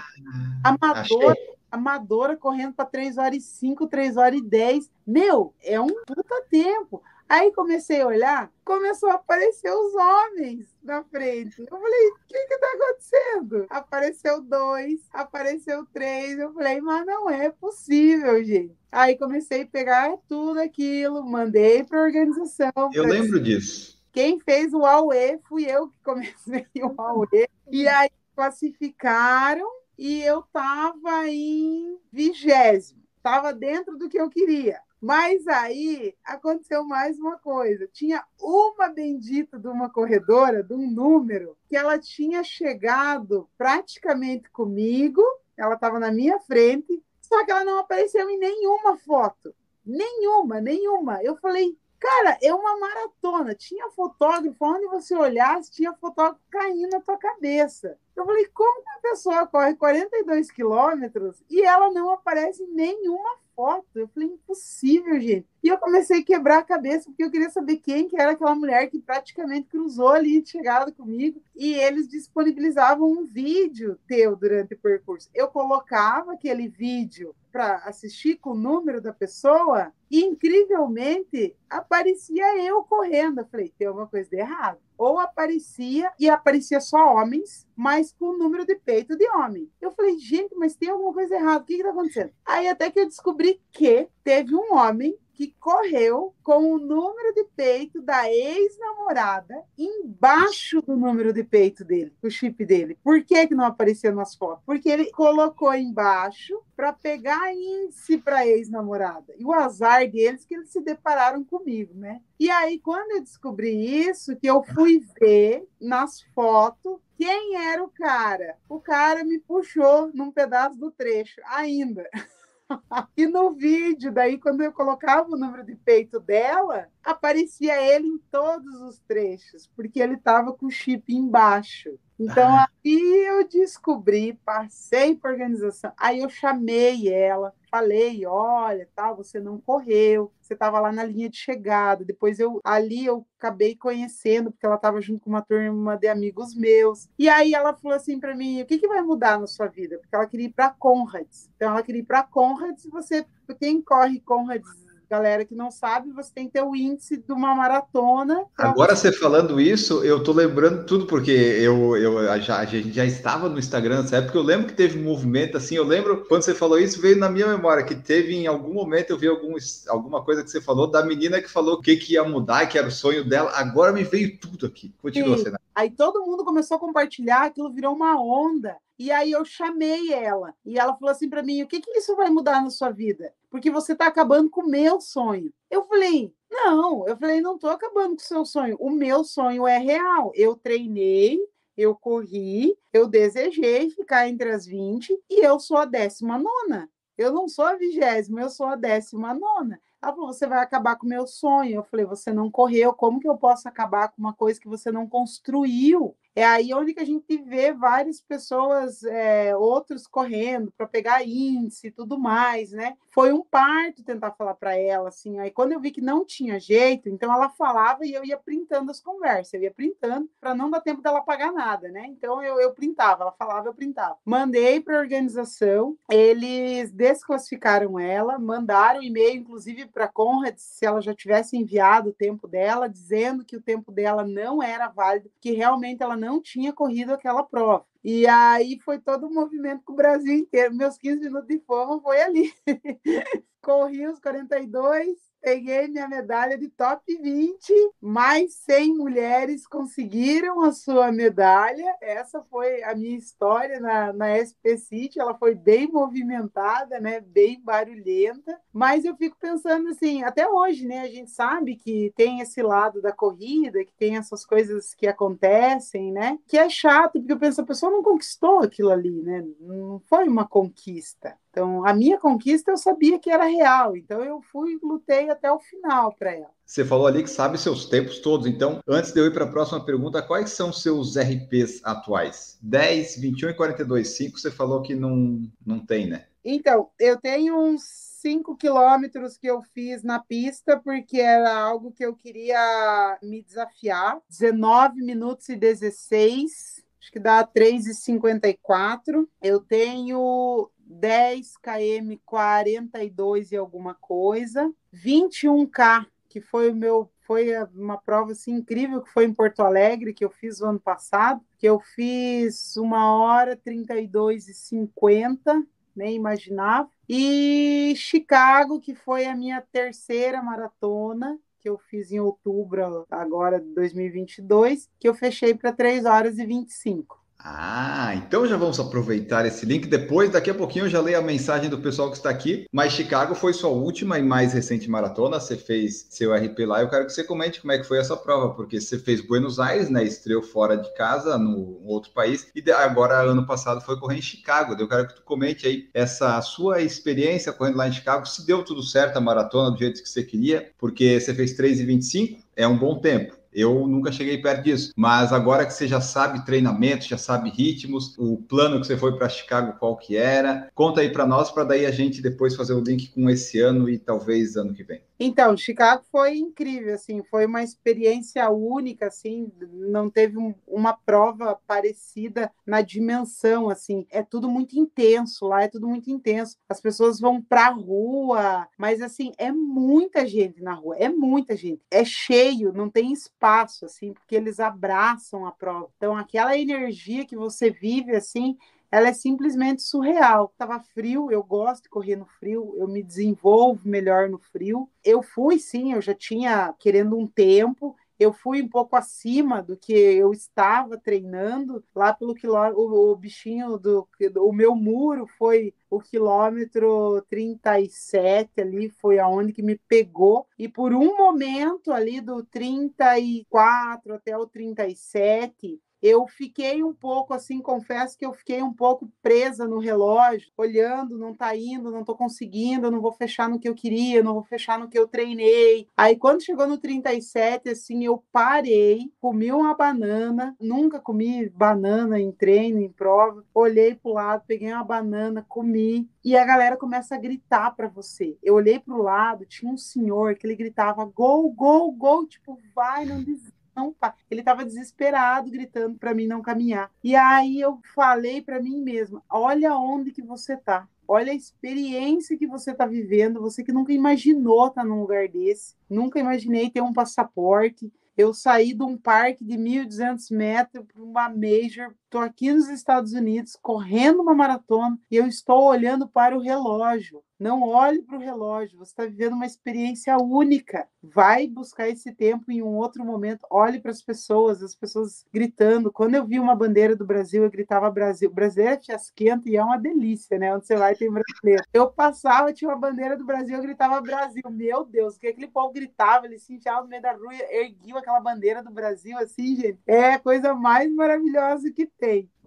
Speaker 2: ah, amadora. Achei amadora correndo para 3 horas e 5, 3 horas e 10. Meu, é um puta tempo. Aí comecei a olhar, começou a aparecer os homens na frente. Eu falei, o que que tá acontecendo? Apareceu dois, apareceu três. Eu falei, mas não é possível, gente. Aí comecei a pegar tudo aquilo, mandei para a organização.
Speaker 1: Eu lembro disso.
Speaker 2: Quem fez o AUE fui eu que comecei o AUE. E aí classificaram e eu estava em vigésimo, estava dentro do que eu queria. Mas aí aconteceu mais uma coisa. Tinha uma bendita de uma corredora, de um número, que ela tinha chegado praticamente comigo, ela estava na minha frente, só que ela não apareceu em nenhuma foto. Nenhuma, nenhuma. Eu falei, cara, é uma maratona. Tinha fotógrafo, onde você olhasse, tinha fotógrafo caindo na tua cabeça. Eu falei, como uma pessoa corre 42 quilômetros e ela não aparece em nenhuma foto. Eu falei, impossível, gente. E eu comecei a quebrar a cabeça, porque eu queria saber quem que era aquela mulher que praticamente cruzou ali de chegada comigo. E eles disponibilizavam um vídeo teu durante o percurso. Eu colocava aquele vídeo para assistir com o número da pessoa e, incrivelmente, aparecia eu correndo. Eu falei, tem alguma coisa de errado. Ou aparecia, e aparecia só homens, mas com o número de peito de homem. Eu falei, gente, mas tem alguma coisa errada, o que está acontecendo? Aí até que eu descobri que teve um homem que correu com o número de peito da ex-namorada embaixo do número de peito dele, o chip dele. Por que, que não apareceu nas fotos? Porque ele colocou embaixo para pegar índice para ex-namorada. E o azar deles é que eles se depararam comigo, né? E aí, quando eu descobri isso, que eu fui ver nas fotos quem era o cara. O cara me puxou num pedaço do trecho, ainda. e no vídeo, daí, quando eu colocava o número de peito dela, aparecia ele em todos os trechos, porque ele estava com o chip embaixo. Então, ah. aí eu descobri, passei para organização, aí eu chamei ela, falei, olha, tá, você não correu, você estava lá na linha de chegada. Depois eu ali eu acabei conhecendo, porque ela estava junto com uma turma de amigos meus. E aí ela falou assim para mim, o que, que vai mudar na sua vida? Porque ela queria ir para Conrads. Então ela queria ir para Conrads, você quem corre Conrads galera que não sabe, você tem que ter o índice de uma maratona.
Speaker 1: Agora você falando isso, eu tô lembrando tudo, porque eu, eu já, a gente já estava no Instagram nessa época, eu lembro que teve um movimento assim, eu lembro, quando você falou isso, veio na minha memória, que teve em algum momento, eu vi algum, alguma coisa que você falou, da menina que falou o que, que ia mudar, que era o sonho dela, agora me veio tudo aqui. Continua, Senna.
Speaker 2: Aí todo mundo começou a compartilhar, aquilo virou uma onda. E aí eu chamei ela e ela falou assim para mim: "O que que isso vai mudar na sua vida? Porque você está acabando com o meu sonho". Eu falei: "Não, eu falei, não estou acabando com o seu sonho. O meu sonho é real. Eu treinei, eu corri, eu desejei ficar entre as 20 e eu sou a décima nona. Eu não sou a vigésima, eu sou a décima nona. Ela falou: você vai acabar com o meu sonho. Eu falei: você não correu, como que eu posso acabar com uma coisa que você não construiu? É aí onde que a gente vê várias pessoas, é, outros correndo para pegar índice e tudo mais, né? Foi um parto tentar falar para ela, assim. Aí quando eu vi que não tinha jeito, então ela falava e eu ia printando as conversas, eu ia printando para não dar tempo dela pagar nada, né? Então eu, eu printava, ela falava, eu printava. Mandei para a organização, eles desclassificaram ela, mandaram e-mail, inclusive para Conrad, se ela já tivesse enviado o tempo dela, dizendo que o tempo dela não era válido, que realmente ela não tinha corrido aquela prova. E aí foi todo o movimento com o Brasil inteiro. Meus 15 minutos de fama foi ali. Corri os 42, peguei minha medalha de top 20, mais 100 mulheres conseguiram a sua medalha. Essa foi a minha história na, na SP City. Ela foi bem movimentada, né? bem barulhenta, mas eu fico pensando assim, até hoje, né? A gente sabe que tem esse lado da corrida, que tem essas coisas que acontecem, né? Que é chato, porque eu penso, a pessoa não conquistou aquilo ali, né? Não foi uma conquista. Então, a minha conquista eu sabia que era real, então eu fui lutei até o final para ela.
Speaker 1: Você falou ali que sabe seus tempos todos, então, antes de eu ir para a próxima pergunta, quais são seus RPs atuais? 10, 21 e 42, 5, você falou que não, não tem, né?
Speaker 2: Então, eu tenho uns 5 quilômetros que eu fiz na pista, porque era algo que eu queria me desafiar. 19 minutos e 16 acho que dá 3,54. Eu tenho 10 km 42 e alguma coisa, 21k, que foi o meu foi uma prova assim incrível que foi em Porto Alegre que eu fiz o ano passado, que eu fiz uma hora 32 e 50, nem imaginava. E Chicago, que foi a minha terceira maratona, que eu fiz em outubro agora de 2022, que eu fechei para 3 horas e 25.
Speaker 1: Ah, então já vamos aproveitar esse link. Depois, daqui a pouquinho, eu já leio a mensagem do pessoal que está aqui. Mas Chicago foi sua última e mais recente maratona. Você fez seu RP lá. Eu quero que você comente como é que foi essa prova, porque você fez Buenos Aires, né? Estreou fora de casa, no outro país, e agora, ano passado, foi correr em Chicago. Eu quero que tu comente aí essa sua experiência correndo lá em Chicago. Se deu tudo certo a maratona do jeito que você queria, porque você fez 3,25, é um bom tempo. Eu nunca cheguei perto disso. Mas agora que você já sabe treinamento, já sabe ritmos, o plano que você foi para Chicago, qual que era, conta aí para nós, para daí a gente depois fazer o link com esse ano e talvez ano que vem.
Speaker 2: Então, Chicago foi incrível, assim, foi uma experiência única, assim, não teve um, uma prova parecida na dimensão, assim, é tudo muito intenso lá, é tudo muito intenso. As pessoas vão para a rua, mas assim, é muita gente na rua, é muita gente. É cheio, não tem espaço, assim, porque eles abraçam a prova. Então, aquela energia que você vive, assim, ela é simplesmente surreal. Tava frio, eu gosto de correr no frio, eu me desenvolvo melhor no frio. Eu fui, sim, eu já tinha querendo um tempo, eu fui um pouco acima do que eu estava treinando lá pelo quilômetro, o bichinho do o meu muro foi o quilômetro 37 ali, foi aonde que me pegou e por um momento ali do 34 até o 37 eu fiquei um pouco assim, confesso que eu fiquei um pouco presa no relógio, olhando, não tá indo, não tô conseguindo, não vou fechar no que eu queria, não vou fechar no que eu treinei. Aí quando chegou no 37, assim, eu parei, comi uma banana, nunca comi banana em treino, em prova, olhei pro lado, peguei uma banana, comi, e a galera começa a gritar para você. Eu olhei pro lado, tinha um senhor que ele gritava gol, gol, gol, tipo, vai, não desista não Ele estava desesperado, gritando para mim não caminhar. E aí eu falei para mim mesma: olha onde que você tá. Olha a experiência que você está vivendo. Você que nunca imaginou estar tá num lugar desse. Nunca imaginei ter um passaporte. Eu saí de um parque de 1.200 metros para uma major. Estou aqui nos Estados Unidos correndo uma maratona e eu estou olhando para o relógio. Não olhe para o relógio, você está vivendo uma experiência única. Vai buscar esse tempo em um outro momento. Olhe para as pessoas, as pessoas gritando. Quando eu vi uma bandeira do Brasil, eu gritava Brasil. Brasileiro é fiasquento e é uma delícia, né? Onde você vai tem brasileiro. Eu passava, tinha uma bandeira do Brasil, eu gritava Brasil. Meu Deus, que aquele povo gritava, ele se enfiava no meio da rua, erguiu aquela bandeira do Brasil, assim, gente. É a coisa mais maravilhosa que tem.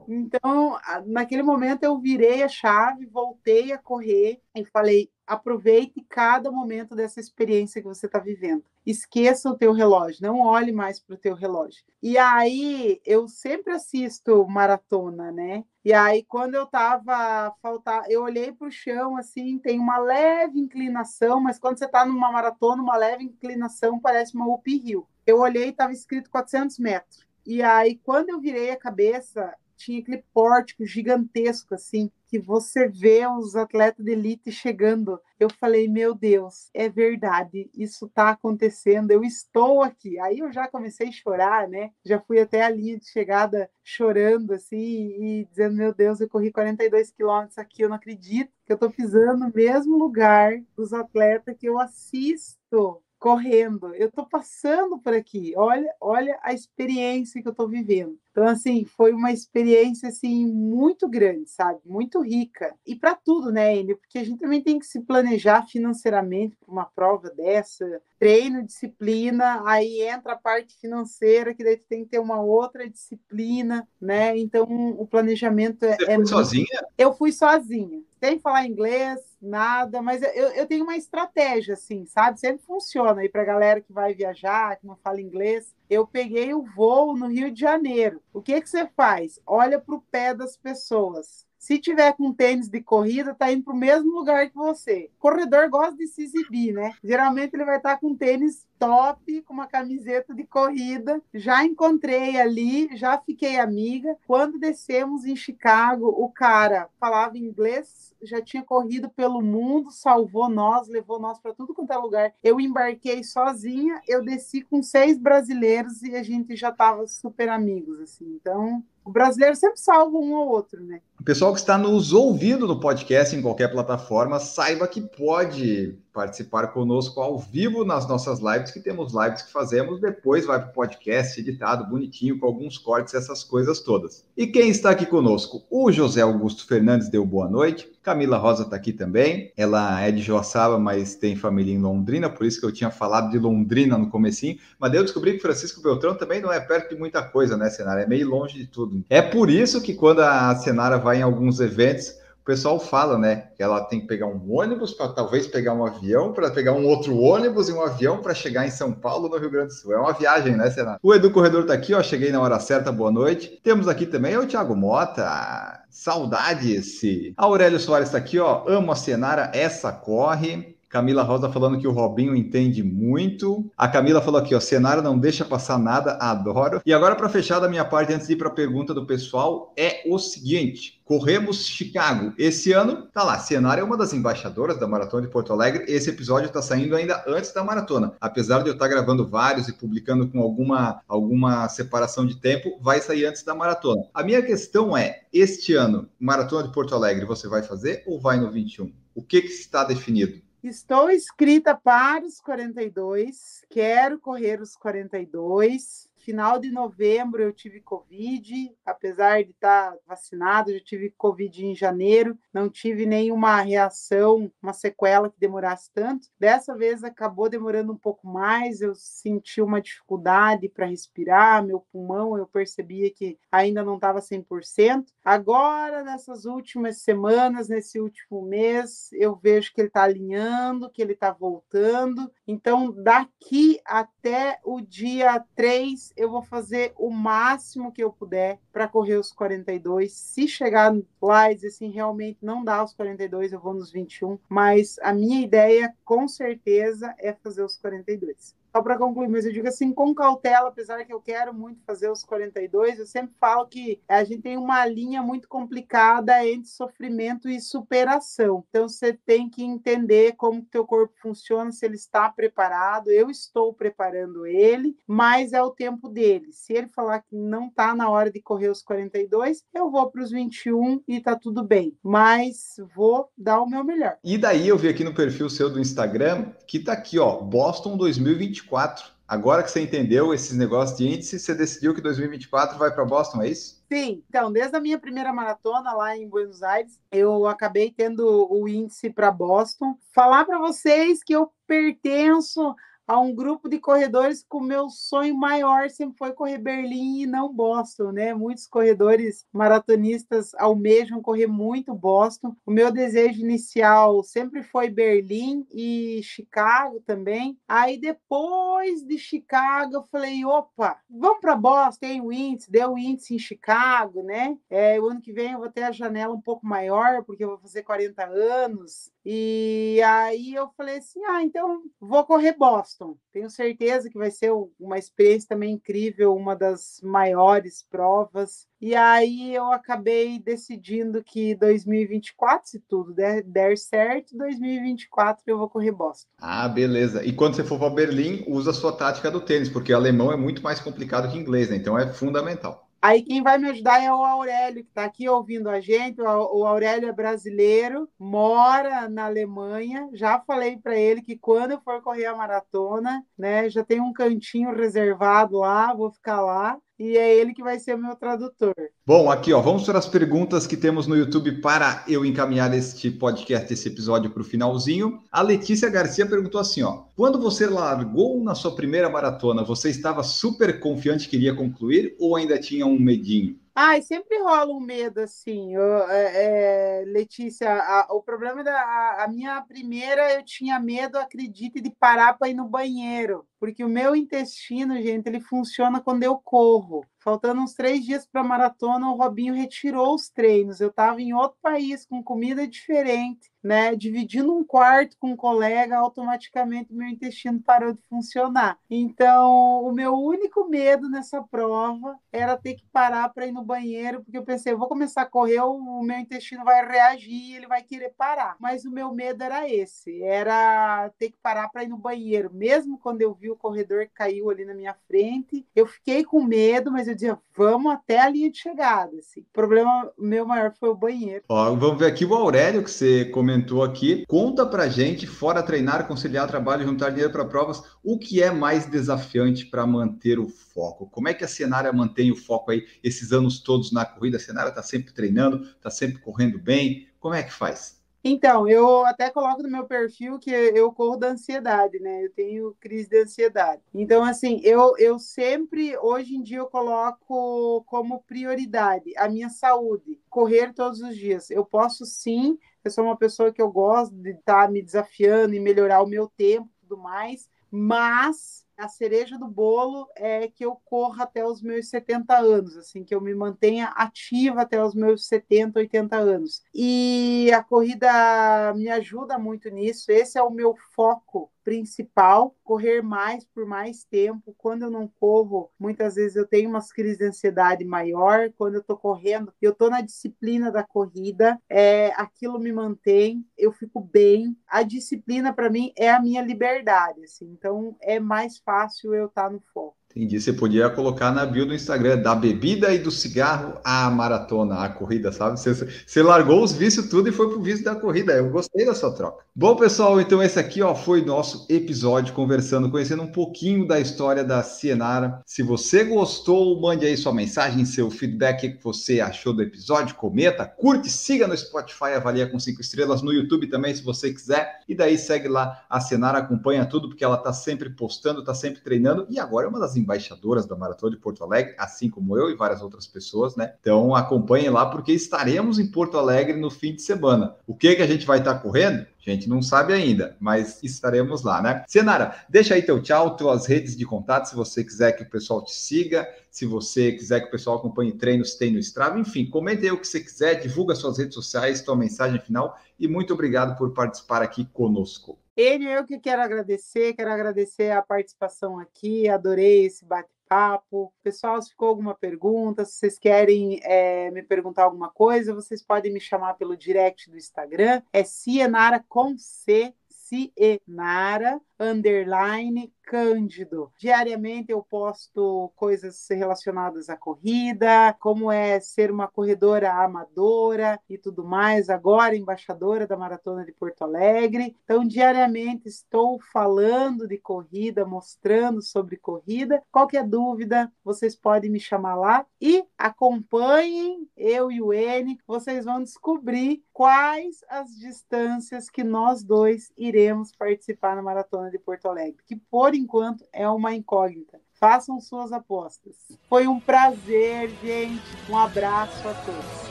Speaker 2: Então, naquele momento eu virei a chave, voltei a correr e falei: aproveite cada momento dessa experiência que você está vivendo. Esqueça o teu relógio, não olhe mais para o teu relógio. E aí eu sempre assisto maratona, né? E aí quando eu tava faltar, eu olhei para o chão assim, tem uma leve inclinação, mas quando você está numa maratona, uma leve inclinação parece uma up hill. Eu olhei, estava escrito 400 metros. E aí quando eu virei a cabeça, tinha aquele pórtico gigantesco, assim, que você vê os atletas de elite chegando. Eu falei, meu Deus, é verdade, isso está acontecendo, eu estou aqui. Aí eu já comecei a chorar, né? Já fui até a linha de chegada chorando, assim, e dizendo, meu Deus, eu corri 42 quilômetros aqui, eu não acredito que eu estou pisando no mesmo lugar dos atletas que eu assisto correndo. Eu estou passando por aqui. Olha, olha a experiência que eu estou vivendo. Então, assim, foi uma experiência, assim, muito grande, sabe? Muito rica. E para tudo, né, Enio? Porque a gente também tem que se planejar financeiramente para uma prova dessa. Treino, disciplina, aí entra a parte financeira, que daí tu tem que ter uma outra disciplina, né? Então, o planejamento é...
Speaker 1: Você
Speaker 2: é
Speaker 1: foi muito... sozinha?
Speaker 2: Eu fui sozinha. Sem falar inglês, nada, mas eu, eu tenho uma estratégia, assim, sabe? Sempre funciona aí para galera que vai viajar, que não fala inglês eu peguei o voo no Rio de Janeiro. O que, que você faz? Olha para o pé das pessoas. Se tiver com tênis de corrida, tá indo para o mesmo lugar que você. Corredor gosta de se exibir, né? Geralmente ele vai estar tá com tênis top, com uma camiseta de corrida. Já encontrei ali, já fiquei amiga. Quando descemos em Chicago, o cara falava inglês, já tinha corrido pelo mundo, salvou nós, levou nós para tudo quanto é lugar. Eu embarquei sozinha, eu desci com seis brasileiros e a gente já estava super amigos, assim. Então, o brasileiro sempre salva um ou outro, né?
Speaker 1: O pessoal que está nos ouvindo no podcast em qualquer plataforma, saiba que pode participar conosco ao vivo nas nossas lives, que temos lives que fazemos, depois vai para o podcast editado, bonitinho, com alguns cortes, essas coisas todas. E quem está aqui conosco? O José Augusto Fernandes deu boa noite. Camila Rosa está aqui também. Ela é de Joaçaba, mas tem família em Londrina, por isso que eu tinha falado de Londrina no comecinho. Mas eu descobri que Francisco Beltrão também não é perto de muita coisa, né, Senara? É meio longe de tudo. É por isso que quando a Senara vai em alguns eventos, pessoal fala, né, que ela tem que pegar um ônibus para talvez pegar um avião, para pegar um outro ônibus e um avião para chegar em São Paulo, no Rio Grande do Sul. É uma viagem, né, Senara? O Edu Corredor está aqui, ó, cheguei na hora certa, boa noite. Temos aqui também o Thiago Mota. Saudades! Aurélio Soares está aqui, ó. Amo a Senara, essa corre. Camila Rosa falando que o Robinho entende muito. A Camila falou aqui, ó, cenário não deixa passar nada, adoro. E agora, para fechar da minha parte, antes de ir para a pergunta do pessoal, é o seguinte: corremos Chicago. Esse ano, tá lá, cenário é uma das embaixadoras da Maratona de Porto Alegre. Esse episódio está saindo ainda antes da maratona. Apesar de eu estar tá gravando vários e publicando com alguma, alguma separação de tempo, vai sair antes da maratona. A minha questão é: este ano, Maratona de Porto Alegre, você vai fazer ou vai no 21? O que, que está definido?
Speaker 2: Estou inscrita para os 42, quero correr os 42 final de novembro eu tive Covid, apesar de estar vacinado, eu tive Covid em janeiro, não tive nenhuma reação, uma sequela que demorasse tanto. Dessa vez acabou demorando um pouco mais, eu senti uma dificuldade para respirar, meu pulmão eu percebia que ainda não estava 100%. Agora, nessas últimas semanas, nesse último mês, eu vejo que ele está alinhando, que ele está voltando. Então, daqui até o dia 3, eu vou fazer o máximo que eu puder para correr os 42. Se chegar lá e dizer assim, realmente não dá os 42, eu vou nos 21. Mas a minha ideia, com certeza, é fazer os 42 só para concluir, mas eu digo assim com cautela, apesar que eu quero muito fazer os 42, eu sempre falo que a gente tem uma linha muito complicada entre sofrimento e superação. Então você tem que entender como o teu corpo funciona, se ele está preparado. Eu estou preparando ele, mas é o tempo dele. Se ele falar que não está na hora de correr os 42, eu vou para os 21 e tá tudo bem. Mas vou dar o meu melhor.
Speaker 1: E daí eu vi aqui no perfil seu do Instagram que tá aqui, ó, Boston 2024 2024. Agora que você entendeu esses negócios de índice, você decidiu que 2024 vai para Boston, é isso?
Speaker 2: Sim, então, desde a minha primeira maratona lá em Buenos Aires, eu acabei tendo o índice para Boston. Falar para vocês que eu pertenço a um grupo de corredores com o meu sonho maior sempre foi correr Berlim e não Boston, né? Muitos corredores maratonistas almejam correr muito Boston. O meu desejo inicial sempre foi Berlim e Chicago também. Aí depois de Chicago eu falei, opa, vamos para Boston, tem o índice, deu o índice em Chicago, né? É, o ano que vem eu vou ter a janela um pouco maior, porque eu vou fazer 40 anos. E aí eu falei assim, ah, então vou correr Boston. Tenho certeza que vai ser uma experiência também incrível, uma das maiores provas. E aí eu acabei decidindo que 2024, se tudo der, der certo, 2024 eu vou correr Boston.
Speaker 1: Ah, beleza. E quando você for para Berlim, usa a sua tática do tênis, porque alemão é muito mais complicado que inglês, né? Então é fundamental.
Speaker 2: Aí quem vai me ajudar é o Aurélio, que está aqui ouvindo a gente. O Aurélio é brasileiro, mora na Alemanha. Já falei para ele que quando for correr a maratona, né, já tem um cantinho reservado lá, vou ficar lá e é ele que vai ser meu tradutor.
Speaker 1: Bom, aqui ó, vamos para as perguntas que temos no YouTube para eu encaminhar este podcast, esse episódio para o finalzinho. A Letícia Garcia perguntou assim, ó, quando você largou na sua primeira maratona, você estava super confiante que iria concluir ou ainda tinha um medinho?
Speaker 2: Ai, sempre rola um medo, assim. Eu, é, é, Letícia, a, o problema da a, a, minha primeira, eu tinha medo, acredite, de parar para ir no banheiro. Porque o meu intestino, gente, ele funciona quando eu corro. Faltando uns três dias para a maratona, o Robinho retirou os treinos. Eu estava em outro país, com comida diferente, né? Dividindo um quarto com um colega, automaticamente meu intestino parou de funcionar. Então, o meu único medo nessa prova era ter que parar para ir no banheiro, porque eu pensei, eu vou começar a correr, o meu intestino vai reagir, ele vai querer parar. Mas o meu medo era esse, era ter que parar para ir no banheiro. Mesmo quando eu vi o corredor que caiu ali na minha frente, eu fiquei com medo, mas eu vamos até a linha de chegada. Assim. O problema meu maior foi o banheiro.
Speaker 1: Ó, vamos ver aqui o Aurélio, que você comentou aqui. Conta pra gente, fora treinar, conciliar trabalho e juntar dinheiro para provas, o que é mais desafiante para manter o foco? Como é que a Senara mantém o foco aí esses anos todos na corrida? A Senara está sempre treinando, está sempre correndo bem. Como é que faz?
Speaker 2: Então, eu até coloco no meu perfil que eu corro da ansiedade, né? Eu tenho crise de ansiedade. Então, assim, eu, eu sempre, hoje em dia, eu coloco como prioridade a minha saúde, correr todos os dias. Eu posso sim, eu sou uma pessoa que eu gosto de estar tá me desafiando e melhorar o meu tempo e tudo mais, mas a cereja do bolo é que eu corra até os meus 70 anos, assim, que eu me mantenha ativa até os meus 70, 80 anos. E a corrida me ajuda muito nisso, esse é o meu foco principal, correr mais por mais tempo. Quando eu não corro, muitas vezes eu tenho umas crises de ansiedade maior. Quando eu estou correndo, eu estou na disciplina da corrida, é, aquilo me mantém, eu fico bem. A disciplina para mim é a minha liberdade, assim. Então é mais fácil eu estar tá no foco.
Speaker 1: Entendi. Você podia colocar na bio do Instagram da bebida e do cigarro à maratona, à corrida, sabe? Você, você largou os vícios tudo e foi pro vício da corrida. Eu gostei da sua troca. Bom, pessoal, então esse aqui ó, foi nosso episódio conversando, conhecendo um pouquinho da história da Cienara. Se você gostou, mande aí sua mensagem, seu feedback, o que você achou do episódio, comenta, curte, siga no Spotify, avalia com cinco estrelas, no YouTube também, se você quiser. E daí segue lá a Cienara, acompanha tudo, porque ela tá sempre postando, tá sempre treinando. E agora é uma das embaixadoras da Maratona de Porto Alegre, assim como eu e várias outras pessoas, né? Então acompanhem lá porque estaremos em Porto Alegre no fim de semana. O que que a gente vai estar correndo? Gente não sabe ainda, mas estaremos lá, né? Senara, deixa aí teu tchau, tuas redes de contato, se você quiser que o pessoal te siga, se você quiser que o pessoal acompanhe treinos, tem no Strava, enfim, comente aí o que você quiser, divulga suas redes sociais, tua mensagem final e muito obrigado por participar aqui conosco.
Speaker 2: Ele, eu que quero agradecer, quero agradecer a participação aqui, adorei esse bate-papo. Pessoal, se ficou alguma pergunta, se vocês querem é, me perguntar alguma coisa, vocês podem me chamar pelo direct do Instagram, é Cienara com C, Cienara, underline Cândido. Diariamente eu posto coisas relacionadas à corrida, como é ser uma corredora amadora e tudo mais, agora embaixadora da Maratona de Porto Alegre. Então, diariamente estou falando de corrida, mostrando sobre corrida. Qualquer dúvida, vocês podem me chamar lá e acompanhem eu e o N, vocês vão descobrir quais as distâncias que nós dois iremos participar na Maratona de Porto Alegre, que por enquanto é uma incógnita. Façam suas apostas. Foi um prazer, gente. Um abraço a todos.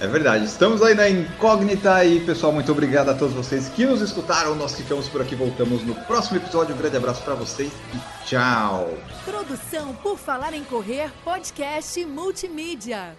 Speaker 1: É verdade, estamos aí na incógnita e pessoal, muito obrigado a todos vocês que nos escutaram. Nós ficamos por aqui, voltamos no próximo episódio. Um grande abraço para vocês e tchau.
Speaker 3: Produção por Falar em Correr, podcast multimídia.